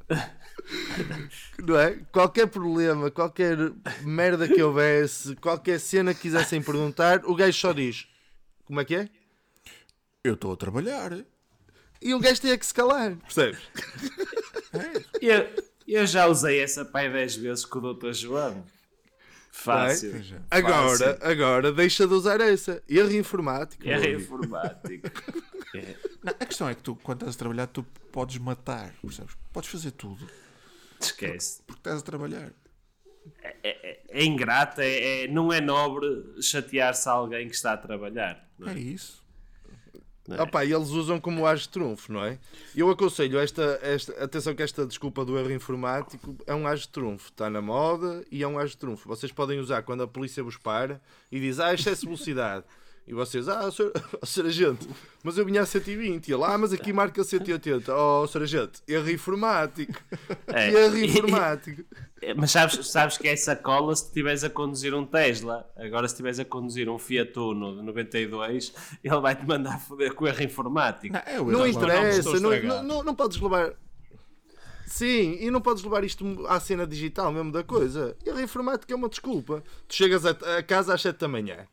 Speaker 2: [laughs]
Speaker 4: Não é? Qualquer problema, qualquer merda que houvesse, qualquer cena que quisessem perguntar, o gajo só diz: Como é que é?
Speaker 2: Eu estou a trabalhar.
Speaker 4: E o gajo tem é que se calar, percebes?
Speaker 3: Eu, eu já usei essa pai 10 vezes com o Dr. João. Fácil.
Speaker 2: Pois é.
Speaker 4: Agora, agora deixa de usar essa. Erro informático.
Speaker 3: É
Speaker 4: amigo.
Speaker 3: informático. [laughs] É.
Speaker 2: Não, a questão é que tu, quando estás a trabalhar, tu podes matar, percebes? Podes fazer tudo,
Speaker 3: Esquece.
Speaker 2: porque estás a trabalhar.
Speaker 3: É ingrato, é, é- não é nobre chatear-se a alguém que está a trabalhar. não é?
Speaker 2: É
Speaker 4: e eles usam como as de trunfo, não é? Eu aconselho esta, esta. Atenção, que esta desculpa do erro informático é um as de trunfo. Está na moda e é um as de trunfo. Vocês podem usar quando a polícia vos para e diz, ah, excesso de velocidade. E vocês, ah, senhor, [laughs] oh, senhor agente, mas eu vinha a 120. E ele, ah, mas aqui marca 180. Oh, senhor agente, erro informático.
Speaker 3: É. [laughs]
Speaker 4: Erro informático. [laughs]
Speaker 3: É, Mas sabes, sabes que essa cola se estiveres a conduzir um Tesla. Agora, se estiveres a conduzir um Fiat Uno de 92, ele vai-te mandar foder com erro informático.
Speaker 2: Não, é
Speaker 4: Não
Speaker 2: erro.
Speaker 4: interessa, não, não, não, não podes levar. Sim, e não podes levar isto à cena digital mesmo da coisa. Erro informático é uma desculpa. Tu chegas a, a casa às 7 da manhã,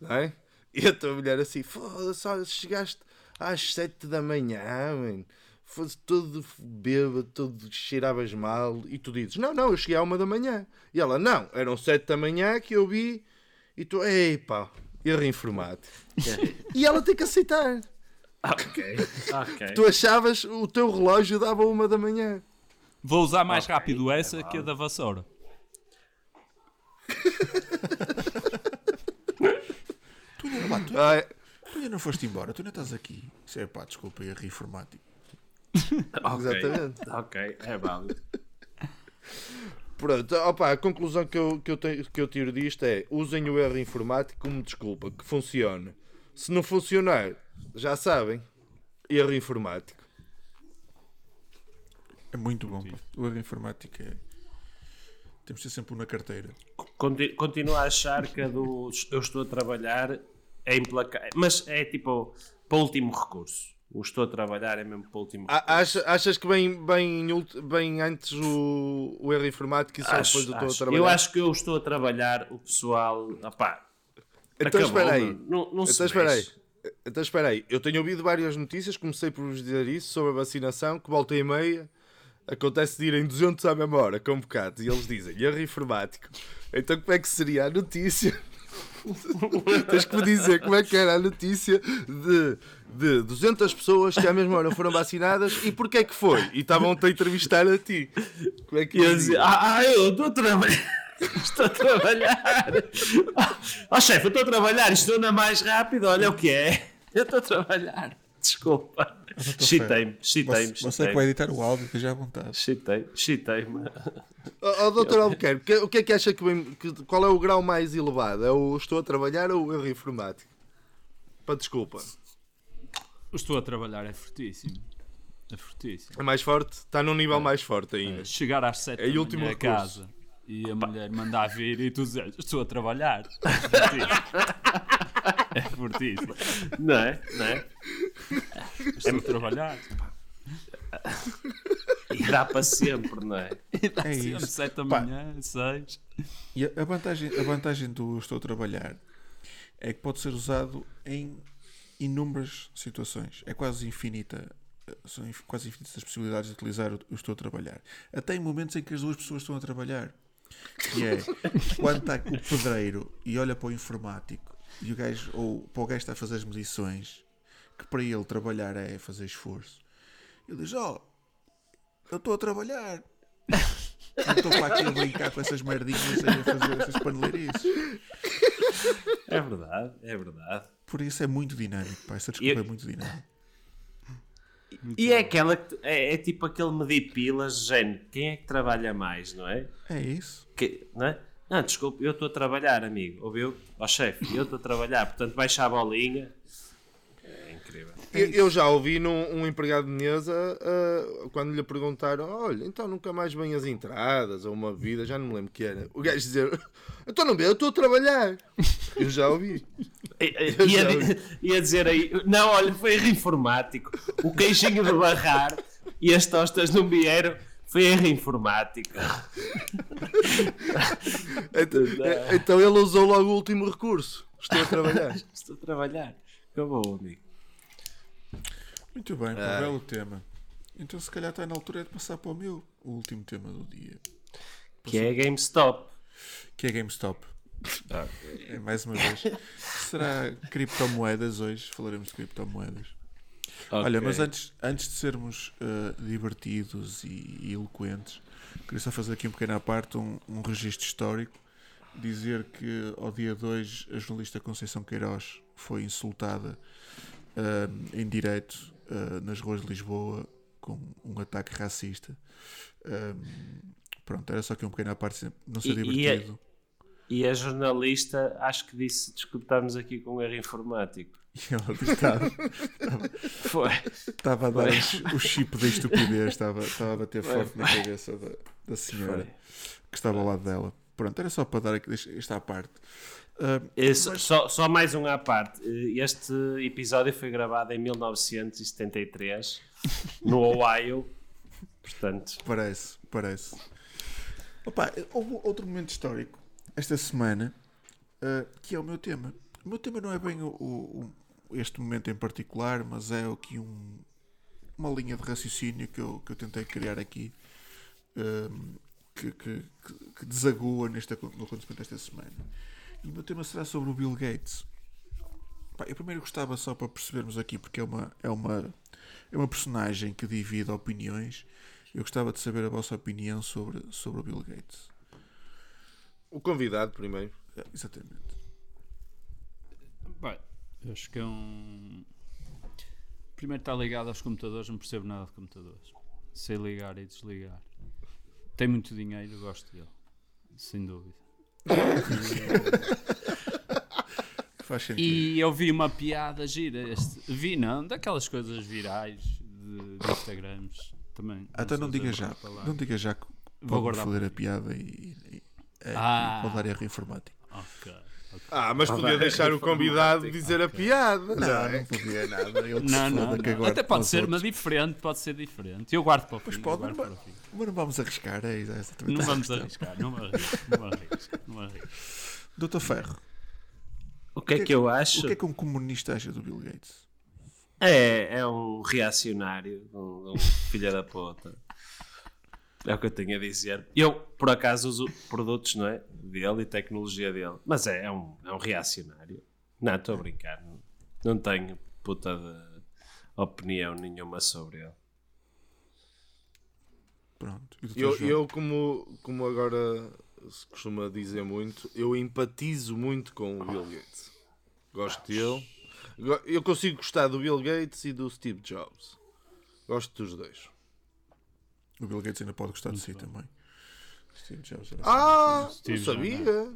Speaker 4: não é? [laughs] E a tua mulher assim, foda-se, olha, chegaste às 7 da manhã, mano. Fosse todo bêbado, todo cheiravas mal. E tu dizes, não, não, eu cheguei à 1 da manhã. E ela, não, eram 7 da manhã que eu vi. E tu, ei pá, erro informático. [laughs] e ela tem que aceitar.
Speaker 3: Ok, ok.
Speaker 4: Tu achavas o teu relógio dava uma da manhã.
Speaker 5: Vou usar mais
Speaker 3: Ok,
Speaker 5: rápido
Speaker 3: é
Speaker 5: essa que a da vassoura. [laughs]
Speaker 2: Tu ainda, pá, tu,
Speaker 4: Ai,
Speaker 2: tu ainda não foste embora, tu ainda estás aqui. Isso é pá, desculpa, erro informático. [laughs]
Speaker 3: Ok,
Speaker 4: Exatamente.
Speaker 3: Ok, é válido.
Speaker 4: pronto, opa, a conclusão que eu, que, eu tenho, que eu tiro disto é usem o erro informático como desculpa, que funcione. Se não funcionar, já sabem, erro informático.
Speaker 2: É muito bom. O erro informático é. Temos de ter sempre um na carteira.
Speaker 3: Conti- Continuo a achar que a do eu estou a trabalhar é implacável. Mas é tipo para o último recurso. O estou a trabalhar é mesmo para o último.
Speaker 4: A- acha- achas que bem, bem, bem antes o, o erro informático e só
Speaker 3: Acho-
Speaker 4: depois do estou a trabalhar?
Speaker 3: Eu acho que eu estou a trabalhar, o pessoal. Opá,
Speaker 4: Então
Speaker 3: acabou,
Speaker 4: espera aí.
Speaker 3: Não, não se
Speaker 4: Então espera aí. Então espera aí. Eu tenho ouvido várias notícias, comecei por vos dizer isso, sobre a vacinação, que volta e meia acontece de irem 200 à mesma hora, convocados, e eles dizem erro informático. Então como é que seria a notícia? [laughs] Tens que me dizer como é que era a notícia de, de 200 pessoas que à mesma hora foram vacinadas e porquê é que foi? E estavam-te a entrevistar a ti. Como é que
Speaker 3: eu
Speaker 4: ia
Speaker 3: dizia, ah, ah, eu estou a trabalhar. [laughs] Estou a trabalhar. Ó [laughs] chefe, eu estou a trabalhar. Isto anda mais rápido. Olha o que é. Eu estou a trabalhar. Desculpa. Chitei-me, chitei-me.
Speaker 2: Você, você que vai editar o áudio, esteja à vontade.
Speaker 3: Chitei, chitei-me.
Speaker 4: Ó oh, doutor Albuquerque, que- o que é que acha que, que- qual é o grau mais elevado? É o estou a trabalhar ou o erro informático? Para desculpa.
Speaker 5: O estou a trabalhar é fortíssimo. É fortíssimo.
Speaker 4: É mais forte? Está num nível mais forte ainda.
Speaker 5: Chegar às 7
Speaker 4: É o
Speaker 5: da
Speaker 4: último
Speaker 5: manhã a casa e a mulher mandar vir e tu dizes estou a trabalhar. [laughs] [laughs] É fortíssimo. É.
Speaker 3: Não é? Não é?
Speaker 5: Estou a trabalhar.
Speaker 3: E dá para sempre, não é?
Speaker 2: É isso.
Speaker 5: 7 da manhã, 6.
Speaker 2: E a vantagem, a vantagem do estou a trabalhar é que pode ser usado em inúmeras situações. É quase infinita. São quase infinitas as possibilidades de utilizar o o estou a trabalhar. Até em momentos em que as duas pessoas estão a trabalhar. Que é quando está o pedreiro e olha para o informático e o gajo, ou para o gajo está a fazer as medições, que para ele trabalhar é fazer esforço. Ele diz: Ó, eu estou a trabalhar. [laughs] Não estou para aqui a brincar com essas merdinhas a fazer essas paneleirices.
Speaker 3: É verdade, é verdade.
Speaker 2: Por isso é muito dinâmico, pá. Essa desculpa
Speaker 3: Eu-
Speaker 2: é muito dinâmica.
Speaker 3: E é aquela É, é tipo aquele medir pilas, género. Quem é que trabalha mais, não é?
Speaker 2: É isso.
Speaker 3: Que, não é? Não, desculpe, eu estou a trabalhar, amigo. Ouviu? Ó chefe, eu estou a trabalhar. Portanto, baixa a bolinha. É incrível.
Speaker 4: Eu, eu já ouvi num um empregado de mesa ah, quando lhe perguntaram: Olha, então nunca mais vem as entradas ou uma vida, já não me lembro o que era. O gajo dizer: [laughs] Então não vê, eu estou a trabalhar. Eu já ouvi. Eu
Speaker 3: Ia,
Speaker 4: já
Speaker 3: di- ia dizer aí, não, olha, foi erro informático. O queijinho de barrar e as tostas não vieram. Foi erro informático. [laughs]
Speaker 4: Então, eh, então ele usou logo o último recurso. Estou a trabalhar. [laughs]
Speaker 3: Estou a trabalhar. Acabou, amigo.
Speaker 2: Muito bem, pá, belo tema. Então se calhar está na altura de passar para o meu, o último tema do dia.
Speaker 3: Que é GameStop.
Speaker 2: Que é GameStop. É, mais uma vez. Será criptomoedas hoje? Falaremos de criptomoedas. Olha, mas antes, antes de sermos eh, divertidos e, e eloquentes, queria só fazer aqui um pequeno à parte, um, um registro histórico. Dizer que ao dia 2 a jornalista Conceição Queiroz foi insultada eh, em direto eh, nas ruas de Lisboa com um ataque racista. Pronto, era só aqui um pequeno à parte, não ser
Speaker 3: E- e é-
Speaker 2: divertido.
Speaker 3: E a jornalista, acho que disse: discutamos aqui com um erro informático. [laughs]
Speaker 2: E ela estava,
Speaker 3: Foi.
Speaker 2: estava a dar o, o chip da estupidez, estava, estava a bater forte na cabeça da, da senhora que estava ao lado dela. Pronto, era só para dar aqui, esta à parte. Ah,
Speaker 3: Esse- só, só mais um à parte. Este episódio foi gravado em 1973 no Ohio. Portanto,
Speaker 2: parece, parece. Opa, houve outro momento histórico esta semana ah, que é o meu tema. O meu tema não é bem o, o- este momento em particular, mas é aqui um, uma linha de raciocínio que eu, que eu tentei criar aqui ah, que, que, que- desagua neste, no acontecimento desta semana. E o meu tema será sobre o Bill Gates. Pá, eu primeiro gostava só para percebermos aqui, porque é uma, é uma, é uma personagem que divide opiniões. Eu gostava de saber a vossa opinião sobre, sobre o Bill Gates.
Speaker 4: O convidado primeiro.
Speaker 2: É, exatamente.
Speaker 5: Bem, acho que é um. Primeiro está ligado aos computadores, não percebo nada de computadores. Sei ligar e desligar. Tem muito dinheiro, gosto dele. Sem dúvida. [laughs]
Speaker 2: Faz sentido.
Speaker 5: E eu vi uma piada gira. Este, vi não, daquelas coisas virais de, de Instagrams. Também.
Speaker 2: Até não
Speaker 5: sei
Speaker 2: diga já. Não diga já que
Speaker 5: Vou guardar para
Speaker 2: a piada e, e,
Speaker 5: Ah.
Speaker 2: e pode dar erro informático.
Speaker 5: Ok.
Speaker 4: Ah, mas podia deixar o convidado dizer a piada. Não,
Speaker 2: Não,
Speaker 4: é?
Speaker 2: não podia nada. Ele que
Speaker 5: Não, não, não. Até pode ser,
Speaker 2: outros.
Speaker 5: mas diferente, pode ser diferente. Eu guardo para o fim.
Speaker 2: Mas
Speaker 5: eu
Speaker 2: pode, mas,
Speaker 5: para
Speaker 2: mas não vamos arriscar, é isso.
Speaker 5: Não vamos arriscar, não me arrisco, não arrisco.
Speaker 2: Doutor Ferro,
Speaker 3: O que é que eu acho?
Speaker 2: o que é que um comunista acha do Bill Gates?
Speaker 3: É, é um reacionário, um, um filho da puta. É o que eu tenho a dizer. Eu, por acaso, uso produtos não é? dele e tecnologia dele. Mas é, é um, é um reacionário. Não, estou a brincar. Não, não tenho puta de opinião nenhuma sobre ele.
Speaker 2: Pronto.
Speaker 4: Eu, eu como, como agora se costuma dizer muito, eu empatizo muito com o Bill Gates. Gosto dele. Eu consigo gostar do Bill Gates e do Steve Jobs. Gosto dos dois.
Speaker 2: O Bill Gates ainda pode gostar de si também. Steve Jobs era
Speaker 4: Ah,
Speaker 5: Steve
Speaker 4: não sabia.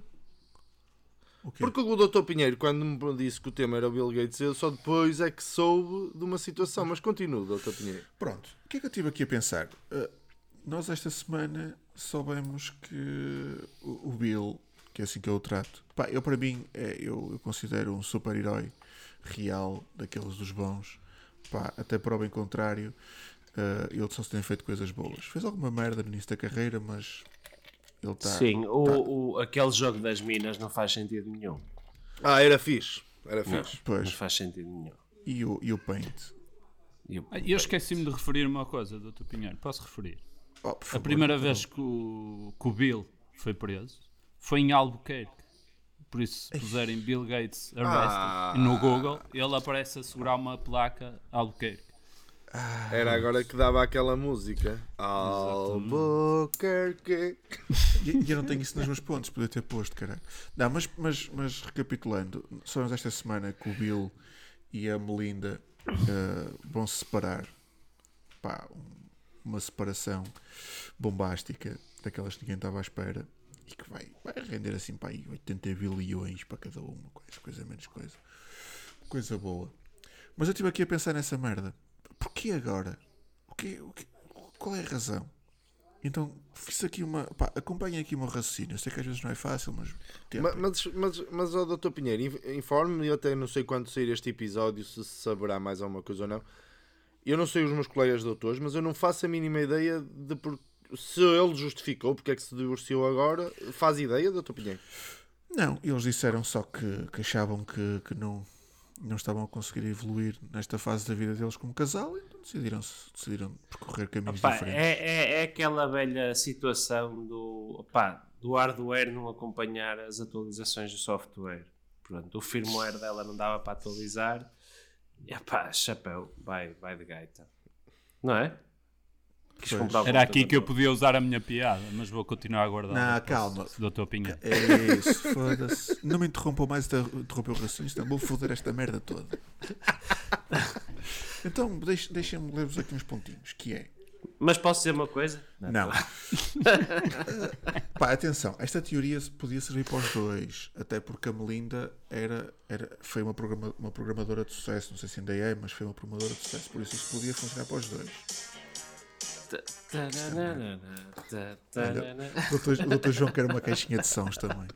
Speaker 2: o quê?
Speaker 4: Porque o Dr. Pinheiro, quando me disse que o tema era o Bill Gates, eu só depois é que soube de uma situação. Mas continua, Dr. Pinheiro.
Speaker 2: Pronto. O que é que eu estive aqui a pensar? Uh, nós esta semana soubemos que o, o Bill, que é assim que eu o trato, pá, eu para mim é, eu, eu considero um super-herói real, daqueles dos bons. Pá, até prova em contrário, uh, ele só se tem feito coisas boas. Fez alguma merda no início da carreira, mas ele está.
Speaker 3: Sim, o, o- aquele jogo das minas não faz sentido nenhum.
Speaker 4: Ah, era fixe. Era
Speaker 3: Não,
Speaker 4: fixe.
Speaker 2: Pois.
Speaker 3: não faz sentido nenhum.
Speaker 2: E o, e o Paint?
Speaker 3: E o-
Speaker 5: Ah, Eu esqueci-me de referir uma coisa, Dr. Pinheiro. Posso referir?
Speaker 2: Oh, por
Speaker 5: A
Speaker 2: favor.
Speaker 5: primeira vez que o, que o Bill foi preso foi em Albuquerque. Por isso, se puserem Bill Gates arrested
Speaker 4: Ah.
Speaker 5: no Google, ele aparece a segurar uma placa Albuquerque.
Speaker 4: Era agora que dava aquela música. Albuquerque.
Speaker 2: E, e eu não tenho isso nos meus pontos, podia ter posto, caralho. Não, mas, mas, mas recapitulando, sabemos esta semana que o Bill e a Melinda eh, vão se separar. Pá, um- uma separação bombástica, daquelas que ninguém estava à espera e que vai, vai render assim para aí 80 bilhões para cada uma, coisa, coisa menos coisa. Coisa boa. Mas eu estive aqui a pensar nessa merda. Porquê agora? O quê, o quê- qual é a razão? Então fiz aqui uma. Pá, acompanhem aqui o meu raciocínio. Eu sei que às vezes não é fácil, mas.
Speaker 4: Ma- Mas, mas, mas, ó, Dr. Pinheiro, inf- informe-me, eu até não sei quando sair este episódio, se se saberá mais alguma coisa ou não. Eu não sei os meus colegas doutores, mas eu não faço a mínima ideia de por... se ele justificou porque é que se divorciou agora. Faz ideia, Dr. Pinheiro?
Speaker 2: Não, eles disseram só que, que achavam que, que não, não estavam a conseguir evoluir nesta fase da vida deles como casal, então decidiram, decidiram percorrer caminhos
Speaker 3: Pá,
Speaker 2: diferentes.
Speaker 3: é, é, é aquela velha situação do, pá, do hardware não acompanhar as atualizações do software. Pronto, o firmware dela não dava para atualizar. E pá, chapéu, vai, vai de gaita. Não é? Quis
Speaker 2: Pois.
Speaker 3: comprar o
Speaker 5: Era aqui que eu podia usar a minha piada, mas vou continuar a guardar.
Speaker 2: Não, calma.
Speaker 5: Dr. Pinheiro.
Speaker 2: É isso, [laughs] foda-se. Não me interrompam mais de interromper o raciocínio, senão vou foder esta merda toda. [laughs] Então, deixe- deixem-me ler-vos aqui uns pontinhos, que é...
Speaker 3: Mas posso dizer uma coisa?
Speaker 2: Não. [laughs] Pá, atenção, esta teoria podia servir para os dois, até porque a Melinda era, era, foi uma, programa- uma programadora de sucesso, não sei se ainda é, mas foi uma programadora de sucesso, por isso isto podia funcionar para os dois. O doutor, João quer uma caixinha de sons também.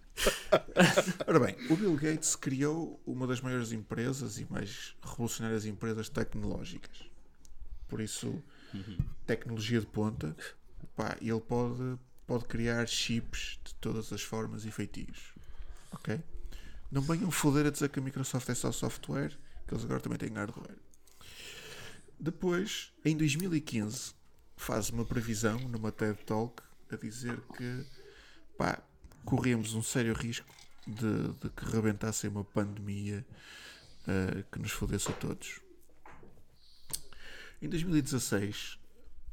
Speaker 2: Ora bem, o Bill Gates criou uma das maiores empresas e mais revolucionárias empresas tecnológicas. Por isso, tecnologia de ponta, pá, ele pode, pode criar chips de todas as formas e feitios. Ok? Não venham foder a dizer que a Microsoft é só software, que eles agora também têm hardware. Depois, em 2015, faz uma previsão numa TED Talk a dizer que pá, corremos um sério risco de, de que rebentasse uma pandemia eh, que nos fodesse a todos. Em 2016,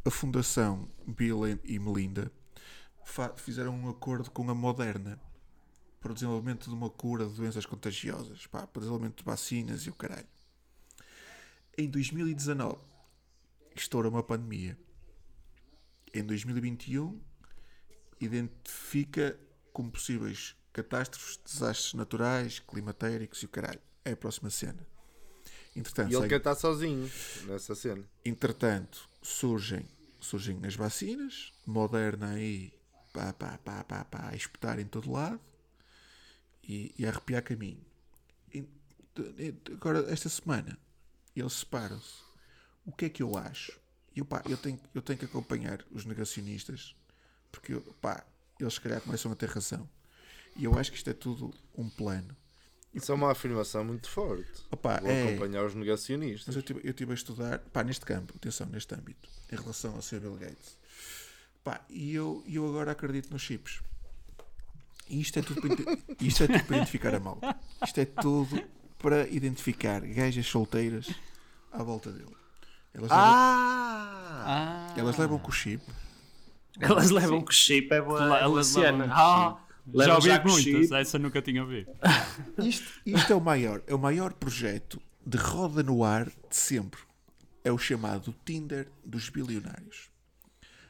Speaker 2: a Fundação Bill e Melinda fizeram um acordo com a Moderna para o desenvolvimento de uma cura de doenças contagiosas, pá, para o desenvolvimento de vacinas e o caralho. Em 2019, estoura uma pandemia. Em 2021, identifica como possíveis catástrofes, desastres naturais, climatéricos e o caralho. É a próxima cena. Entretanto,
Speaker 4: E ele
Speaker 2: segue-
Speaker 4: quer estar sozinho nessa cena.
Speaker 2: Entretanto, surgem, surgem as vacinas, Moderna aí, pá, pá, pá, pá, pá, a espetar em todo lado. e, e a arrepiar caminho. E, agora, esta semana, eles separam-se. O que é que eu acho? Eu, pá, eu, tenho, eu tenho que acompanhar os negacionistas, porque eu, pá, eles se calhar começam a ter razão. E eu acho que isto é tudo um plano.
Speaker 4: Isso é uma afirmação muito forte.
Speaker 2: Opa,
Speaker 4: Vou
Speaker 2: é.
Speaker 4: acompanhar os negacionistas.
Speaker 2: Mas eu estive eu tive a estudar, pá, neste campo, atenção, neste âmbito, em relação ao Sr. Bill Gates. Pá, e eu, e eu agora acredito nos chips. E isto é tudo para, [laughs] isto é tudo para identificar a malta. Isto é tudo para identificar gajas solteiras à volta dele. Elas,
Speaker 4: Ah!
Speaker 5: Ah,
Speaker 2: elas levam com o chip.
Speaker 3: Elas levam com chip, é boa,
Speaker 5: elas
Speaker 3: cena.
Speaker 5: levam
Speaker 3: Ah,
Speaker 5: já ouvi
Speaker 3: já
Speaker 5: muitas, essa nunca tinha ouvido. [laughs]
Speaker 2: Isto, isto é, o maior, é o maior projeto de roda no ar de sempre. É o chamado Tinder dos bilionários.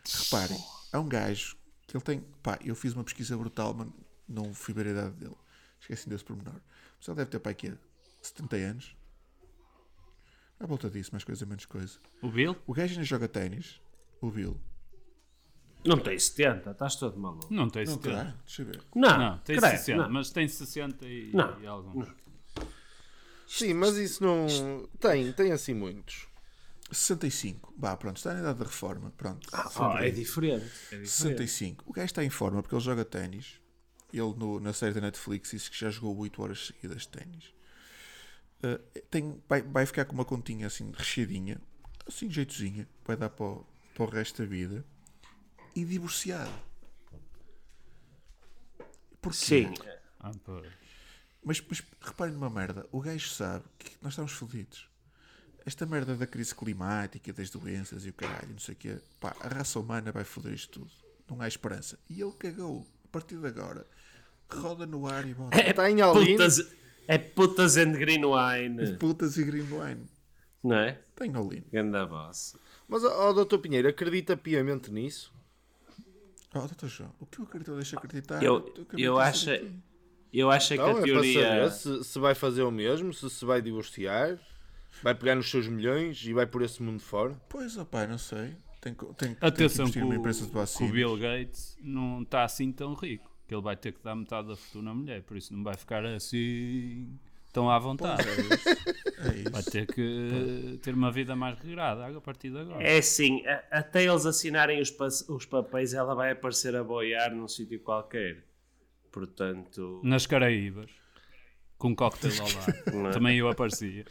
Speaker 2: Reparem, há um gajo que ele tem. Pá, eu fiz uma pesquisa brutal, mas não fui ver a idade dele. Esqueci desse pormenor. Mas ele deve ter, pá, aqui 70 anos. À volta disso, mais coisa, menos coisa.
Speaker 5: O Bill?
Speaker 2: O gajo ainda joga ténis, o Bill.
Speaker 3: Não tem 70, estás todo maluco.
Speaker 5: Não tem
Speaker 2: Não
Speaker 5: 70.
Speaker 2: terá? Deixa eu ver.
Speaker 3: Não,
Speaker 5: Não, tem
Speaker 3: credo,
Speaker 5: 60,
Speaker 3: não.
Speaker 5: mas tem 60 e,
Speaker 3: Não,
Speaker 5: e alguns.
Speaker 4: Sim, mas isso não. Tem, tem assim muitos.
Speaker 2: 65. Vá, pronto, está na idade da reforma. Pronto.
Speaker 3: Ah, é diferente. É diferente.
Speaker 2: 65. O gajo está em forma porque ele joga ténis. Ele no- na série da Netflix disse que já jogou 8 horas seguidas de ténis. Uh, tem, vai, vai ficar com uma continha assim recheadinha, assim jeitozinha, vai dar para o, para o resto da vida. E divorciado. Porquê?
Speaker 3: Sim.
Speaker 5: Ah.
Speaker 2: Mas, mas reparem numa merda, o gajo sabe que nós estamos fodidos. Esta merda da crise climática, das doenças e o caralho, não sei o quê, pá, a raça humana vai foder isto tudo. Não há esperança. E ele cagou. A partir de agora, roda no ar e bota. [laughs]
Speaker 4: Está em Alvin.
Speaker 3: Putas, é putas and green wine.
Speaker 2: Putas e green wine.
Speaker 3: Não é?
Speaker 2: Tem all-in.
Speaker 3: Ganda boss.
Speaker 4: Mas, ó, ó, Dr. Pinheiro, acredita piamente nisso?
Speaker 2: Oh, doutor João, o que eu acredito, deixa acreditar.
Speaker 3: Eu, eu
Speaker 2: de
Speaker 3: acho,
Speaker 2: dizer aqui.
Speaker 3: eu acho que
Speaker 4: Não,
Speaker 3: a
Speaker 4: é para
Speaker 3: teoria.
Speaker 4: saber se, se vai fazer o mesmo, se se vai divorciar, vai pegar nos seus milhões e vai por esse mundo fora.
Speaker 2: Pois, opá, não sei. Tem, que- tem, que- tem que
Speaker 5: Atenção
Speaker 2: investir
Speaker 5: que
Speaker 2: numa
Speaker 5: o,
Speaker 2: empresa de
Speaker 5: que o. Bill Gates não está assim tão rico. Que ele vai ter que dar metade da fortuna à mulher. Por isso não vai ficar assim tão à vontade.
Speaker 2: É
Speaker 5: Vai
Speaker 2: isso.
Speaker 5: ter que ter uma vida mais regrada a partir de agora.
Speaker 3: É assim, a- até eles assinarem os, pa- os papéis, ela vai aparecer a boiar num sítio qualquer. Portanto,
Speaker 5: Nas Caraíbas. Com um cocktail ao lado.
Speaker 3: é?
Speaker 5: Também eu aparecia.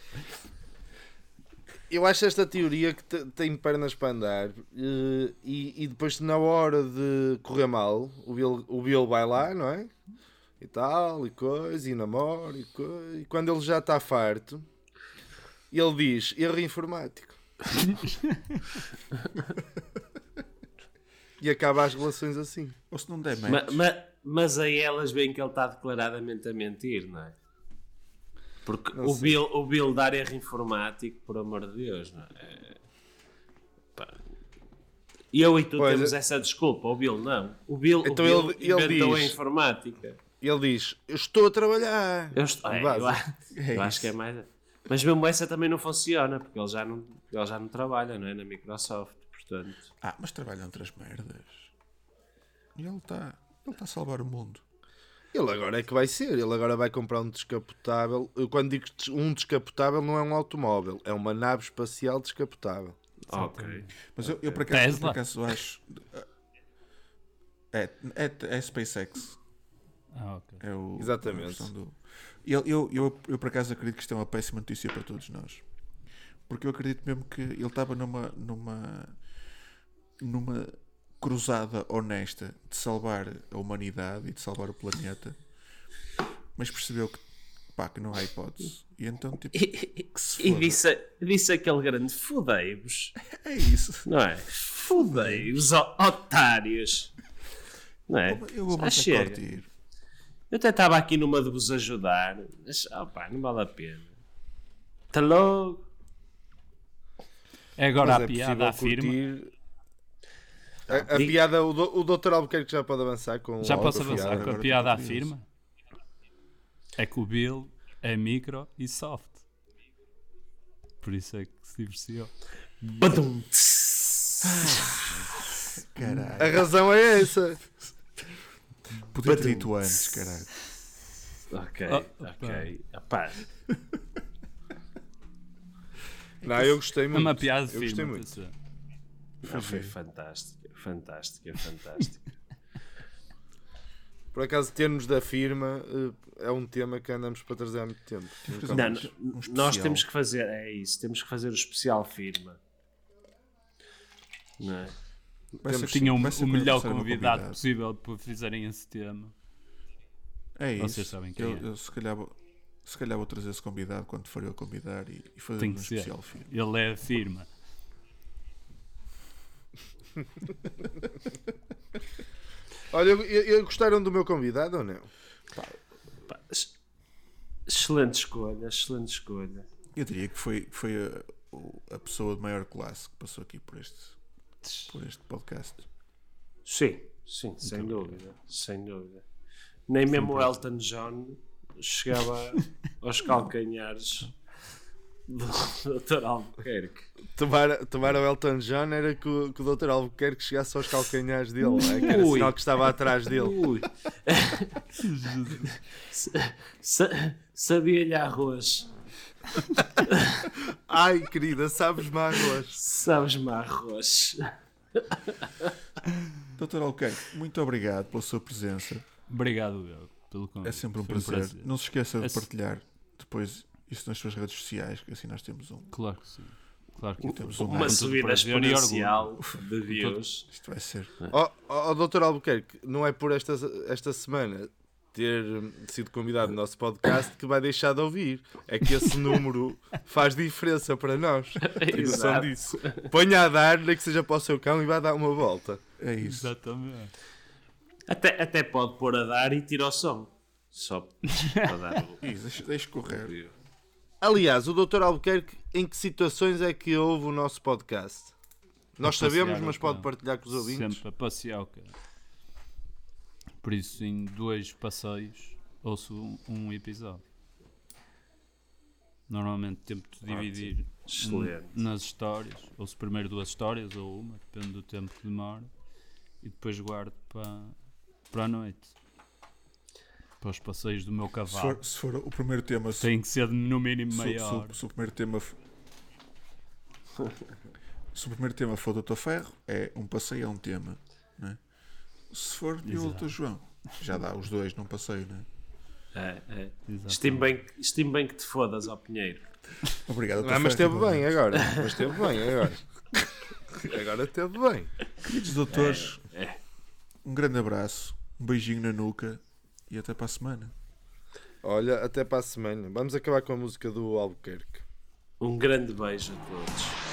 Speaker 4: Eu acho esta teoria que te- tem pernas para andar eh, e, e depois na hora de correr mal, o Bill, o Bill vai lá, não é? E tal, e coisa, e namora, e coisa. E quando ele já está farto, ele diz erro informático. [laughs] e acaba as relações assim.
Speaker 2: Ou se não der
Speaker 3: ma-
Speaker 2: match,
Speaker 3: ma- mas aí elas veem que ele está declaradamente a mentir, não é? Porque
Speaker 4: Não
Speaker 3: o
Speaker 4: sei.
Speaker 3: Bill, o Bill dar erro informático, por amor de Deus, não é? É, pá. Eu e tu
Speaker 4: Pois,
Speaker 3: temos
Speaker 4: é-
Speaker 3: essa desculpa, o Bill não. O Bill,
Speaker 4: Então
Speaker 3: o Bill
Speaker 4: ele- ele
Speaker 3: inventou a
Speaker 4: diz-
Speaker 3: informática.
Speaker 4: Ele diz: Eu estou a trabalhar.
Speaker 3: Eu, estou, é, eu [laughs]
Speaker 2: É
Speaker 3: eu acho que é mais. Mas mesmo essa também não funciona, porque ele já não, ele já não trabalha não é? na Microsoft. Portanto,
Speaker 2: Ah, mas trabalham outras merdas. E ele está ele está a salvar o mundo.
Speaker 4: Ele agora é que vai ser. Ele agora vai comprar um descapotável. Eu quando digo um descapotável, não é um automóvel, é uma nave espacial descapotável.
Speaker 3: ok.
Speaker 2: Mas eu, eu por, acaso, eu, por acaso acho. É, é, é SpaceX.
Speaker 5: Ah, ok.
Speaker 2: É o,
Speaker 4: Exatamente.
Speaker 2: do- Eu, eu, eu, eu por acaso acredito que isto é uma péssima notícia para todos nós. Porque eu acredito mesmo que ele estava numa, numa, numa cruzada honesta de salvar a humanidade e de salvar o planeta, mas percebeu que, pá, que não há hipótese. E então, tipo,
Speaker 3: E,
Speaker 2: que se
Speaker 3: e
Speaker 2: foda.
Speaker 3: disse, disse aquele grande fudei-vos,
Speaker 2: É isso.
Speaker 3: não é? Fudei-vos, otários. Não é?
Speaker 2: Eu vou mais a
Speaker 3: chega.
Speaker 2: curtir.
Speaker 3: Eu até estava aqui numa de vos ajudar, mas opá, não vale a pena. Até logo.
Speaker 5: É agora
Speaker 4: Mas
Speaker 5: a
Speaker 4: é
Speaker 5: piada afirma.
Speaker 4: curtir. A, a piada, o, do, o Dr. Albuquerque já pode avançar com
Speaker 5: Já
Speaker 4: a
Speaker 5: posso avançar
Speaker 4: piada.
Speaker 5: com a
Speaker 2: agora
Speaker 5: piada afirma? É que o Bill é micro e soft. Por isso é que se divorciou.
Speaker 3: Badum.
Speaker 2: Caralho.
Speaker 4: A razão é essa.
Speaker 2: Podia ter dito antes, caralho.
Speaker 3: Ok,
Speaker 5: Ah,
Speaker 3: ok.
Speaker 4: Não, eu gostei
Speaker 5: É
Speaker 4: muito.
Speaker 5: uma piada
Speaker 4: eu gostei muito.
Speaker 3: foi fantástica, fantástica, fantástica. [laughs]
Speaker 4: Por acaso, termos da firma eh, é um tema que andamos para trazer há muito tempo.
Speaker 3: Não,
Speaker 2: um
Speaker 3: nós temos que fazer, é isso, temos que fazer o especial firma. Não é?
Speaker 2: Ser-
Speaker 5: Tinha um- o melhor convidado
Speaker 2: convidada.
Speaker 5: possível para fizerem esse tema.
Speaker 2: É isso.
Speaker 5: Vocês sabem quem
Speaker 2: eu,
Speaker 5: é.
Speaker 2: eu se, calhar, vou- se calhar vou trazer esse convidado quando for eu a convidar e, e fazer
Speaker 5: Tem
Speaker 2: um
Speaker 5: que ser.
Speaker 2: especial filme.
Speaker 5: Ele é a firma.
Speaker 4: Olha, eu- eu- eu- gostaram do meu convidado ou não?
Speaker 3: Pá, ex- excelente escolha, excelente escolha.
Speaker 2: Eu diria que foi, foi a, a pessoa de maior classe que passou aqui por este, por este podcast.
Speaker 3: Sim, sim, sem dúvida, sem dúvida. Nem mesmo o Elton John chegava [laughs] aos calcanhares [laughs] do Dr. Albuquerque.
Speaker 4: Tomara, tomara o Elton John era que o, que o Dr. Albuquerque chegasse aos calcanhares dele, não é? que era
Speaker 3: Ui.
Speaker 4: sinal que estava atrás dele.
Speaker 3: Ui. Sa- sa- Sabia-lhe arroz.
Speaker 4: Ai, querida, sabes-me arroz.
Speaker 3: Sabes-me arroz.
Speaker 2: Doutor Albuquerque, muito obrigado pela sua presença.
Speaker 5: Obrigado, pelo convite.
Speaker 2: É sempre um
Speaker 5: Foi
Speaker 2: prazer. Não se esqueça de
Speaker 5: Esse-
Speaker 2: partilhar depois isso nas suas redes sociais, que assim nós temos um.
Speaker 5: Claro que sim. Claro que
Speaker 2: Temos
Speaker 5: sim.
Speaker 2: um-
Speaker 3: Uma subida exponencial de views.
Speaker 2: Isto vai ser.
Speaker 4: Ó oh, Dr. Albuquerque, não é por esta, esta semana ter hum, sido convidado no nosso podcast que vai deixar de ouvir. É que esse número [laughs] faz diferença para nós. Tem noção disso. Ponha a dar, nem que seja para o seu cão e vai dar uma volta.
Speaker 2: É isso.
Speaker 5: Exatamente.
Speaker 3: Até, até pode pôr a dar e tira o som. Só [laughs] para dar o.
Speaker 2: Isso, deixa, deixa correr.
Speaker 4: Aliás, o Dr. Albuquerque, em que situações é que ouve o nosso podcast? Nós sabemos, mas pode partilhar com os ouvintes.
Speaker 5: Sempre a passear, cara. Por isso, em dois passeios, ouço um, um episódio. Normalmente tento dividir n-
Speaker 3: Excelente.
Speaker 5: nas histórias. Ouço primeiro duas histórias ou uma, depende do tempo que demora. E depois guardo para, para a noite. Para os passeios do meu
Speaker 2: Se
Speaker 5: cavalo.
Speaker 2: for, se for o primeiro tema, se,
Speaker 5: Tem que ser de no mínimo
Speaker 2: se-
Speaker 5: meia
Speaker 2: se- se o primeiro tema [laughs] se o primeiro tema for Doutor Ferro, é um passeio, é um tema. Né? Se for eu
Speaker 5: Exato.
Speaker 2: Doutor João, já dá os dois num passeio, né?
Speaker 3: É, é.
Speaker 5: Exatamente.
Speaker 3: Estimo, bem, que- estimo bem que te fodas ao Pinheiro.
Speaker 2: Obrigado, Dr.
Speaker 4: Ah, mas esteve bem
Speaker 2: igualmente.
Speaker 4: agora. [laughs] Mas esteve bem agora. Agora esteve bem.
Speaker 2: Queridos doutores,
Speaker 3: é.
Speaker 2: um grande abraço, um beijinho na nuca e até para a semana.
Speaker 4: Olha, até para a semana. Vamos acabar com a música do Albuquerque.
Speaker 3: Um grande beijo a todos.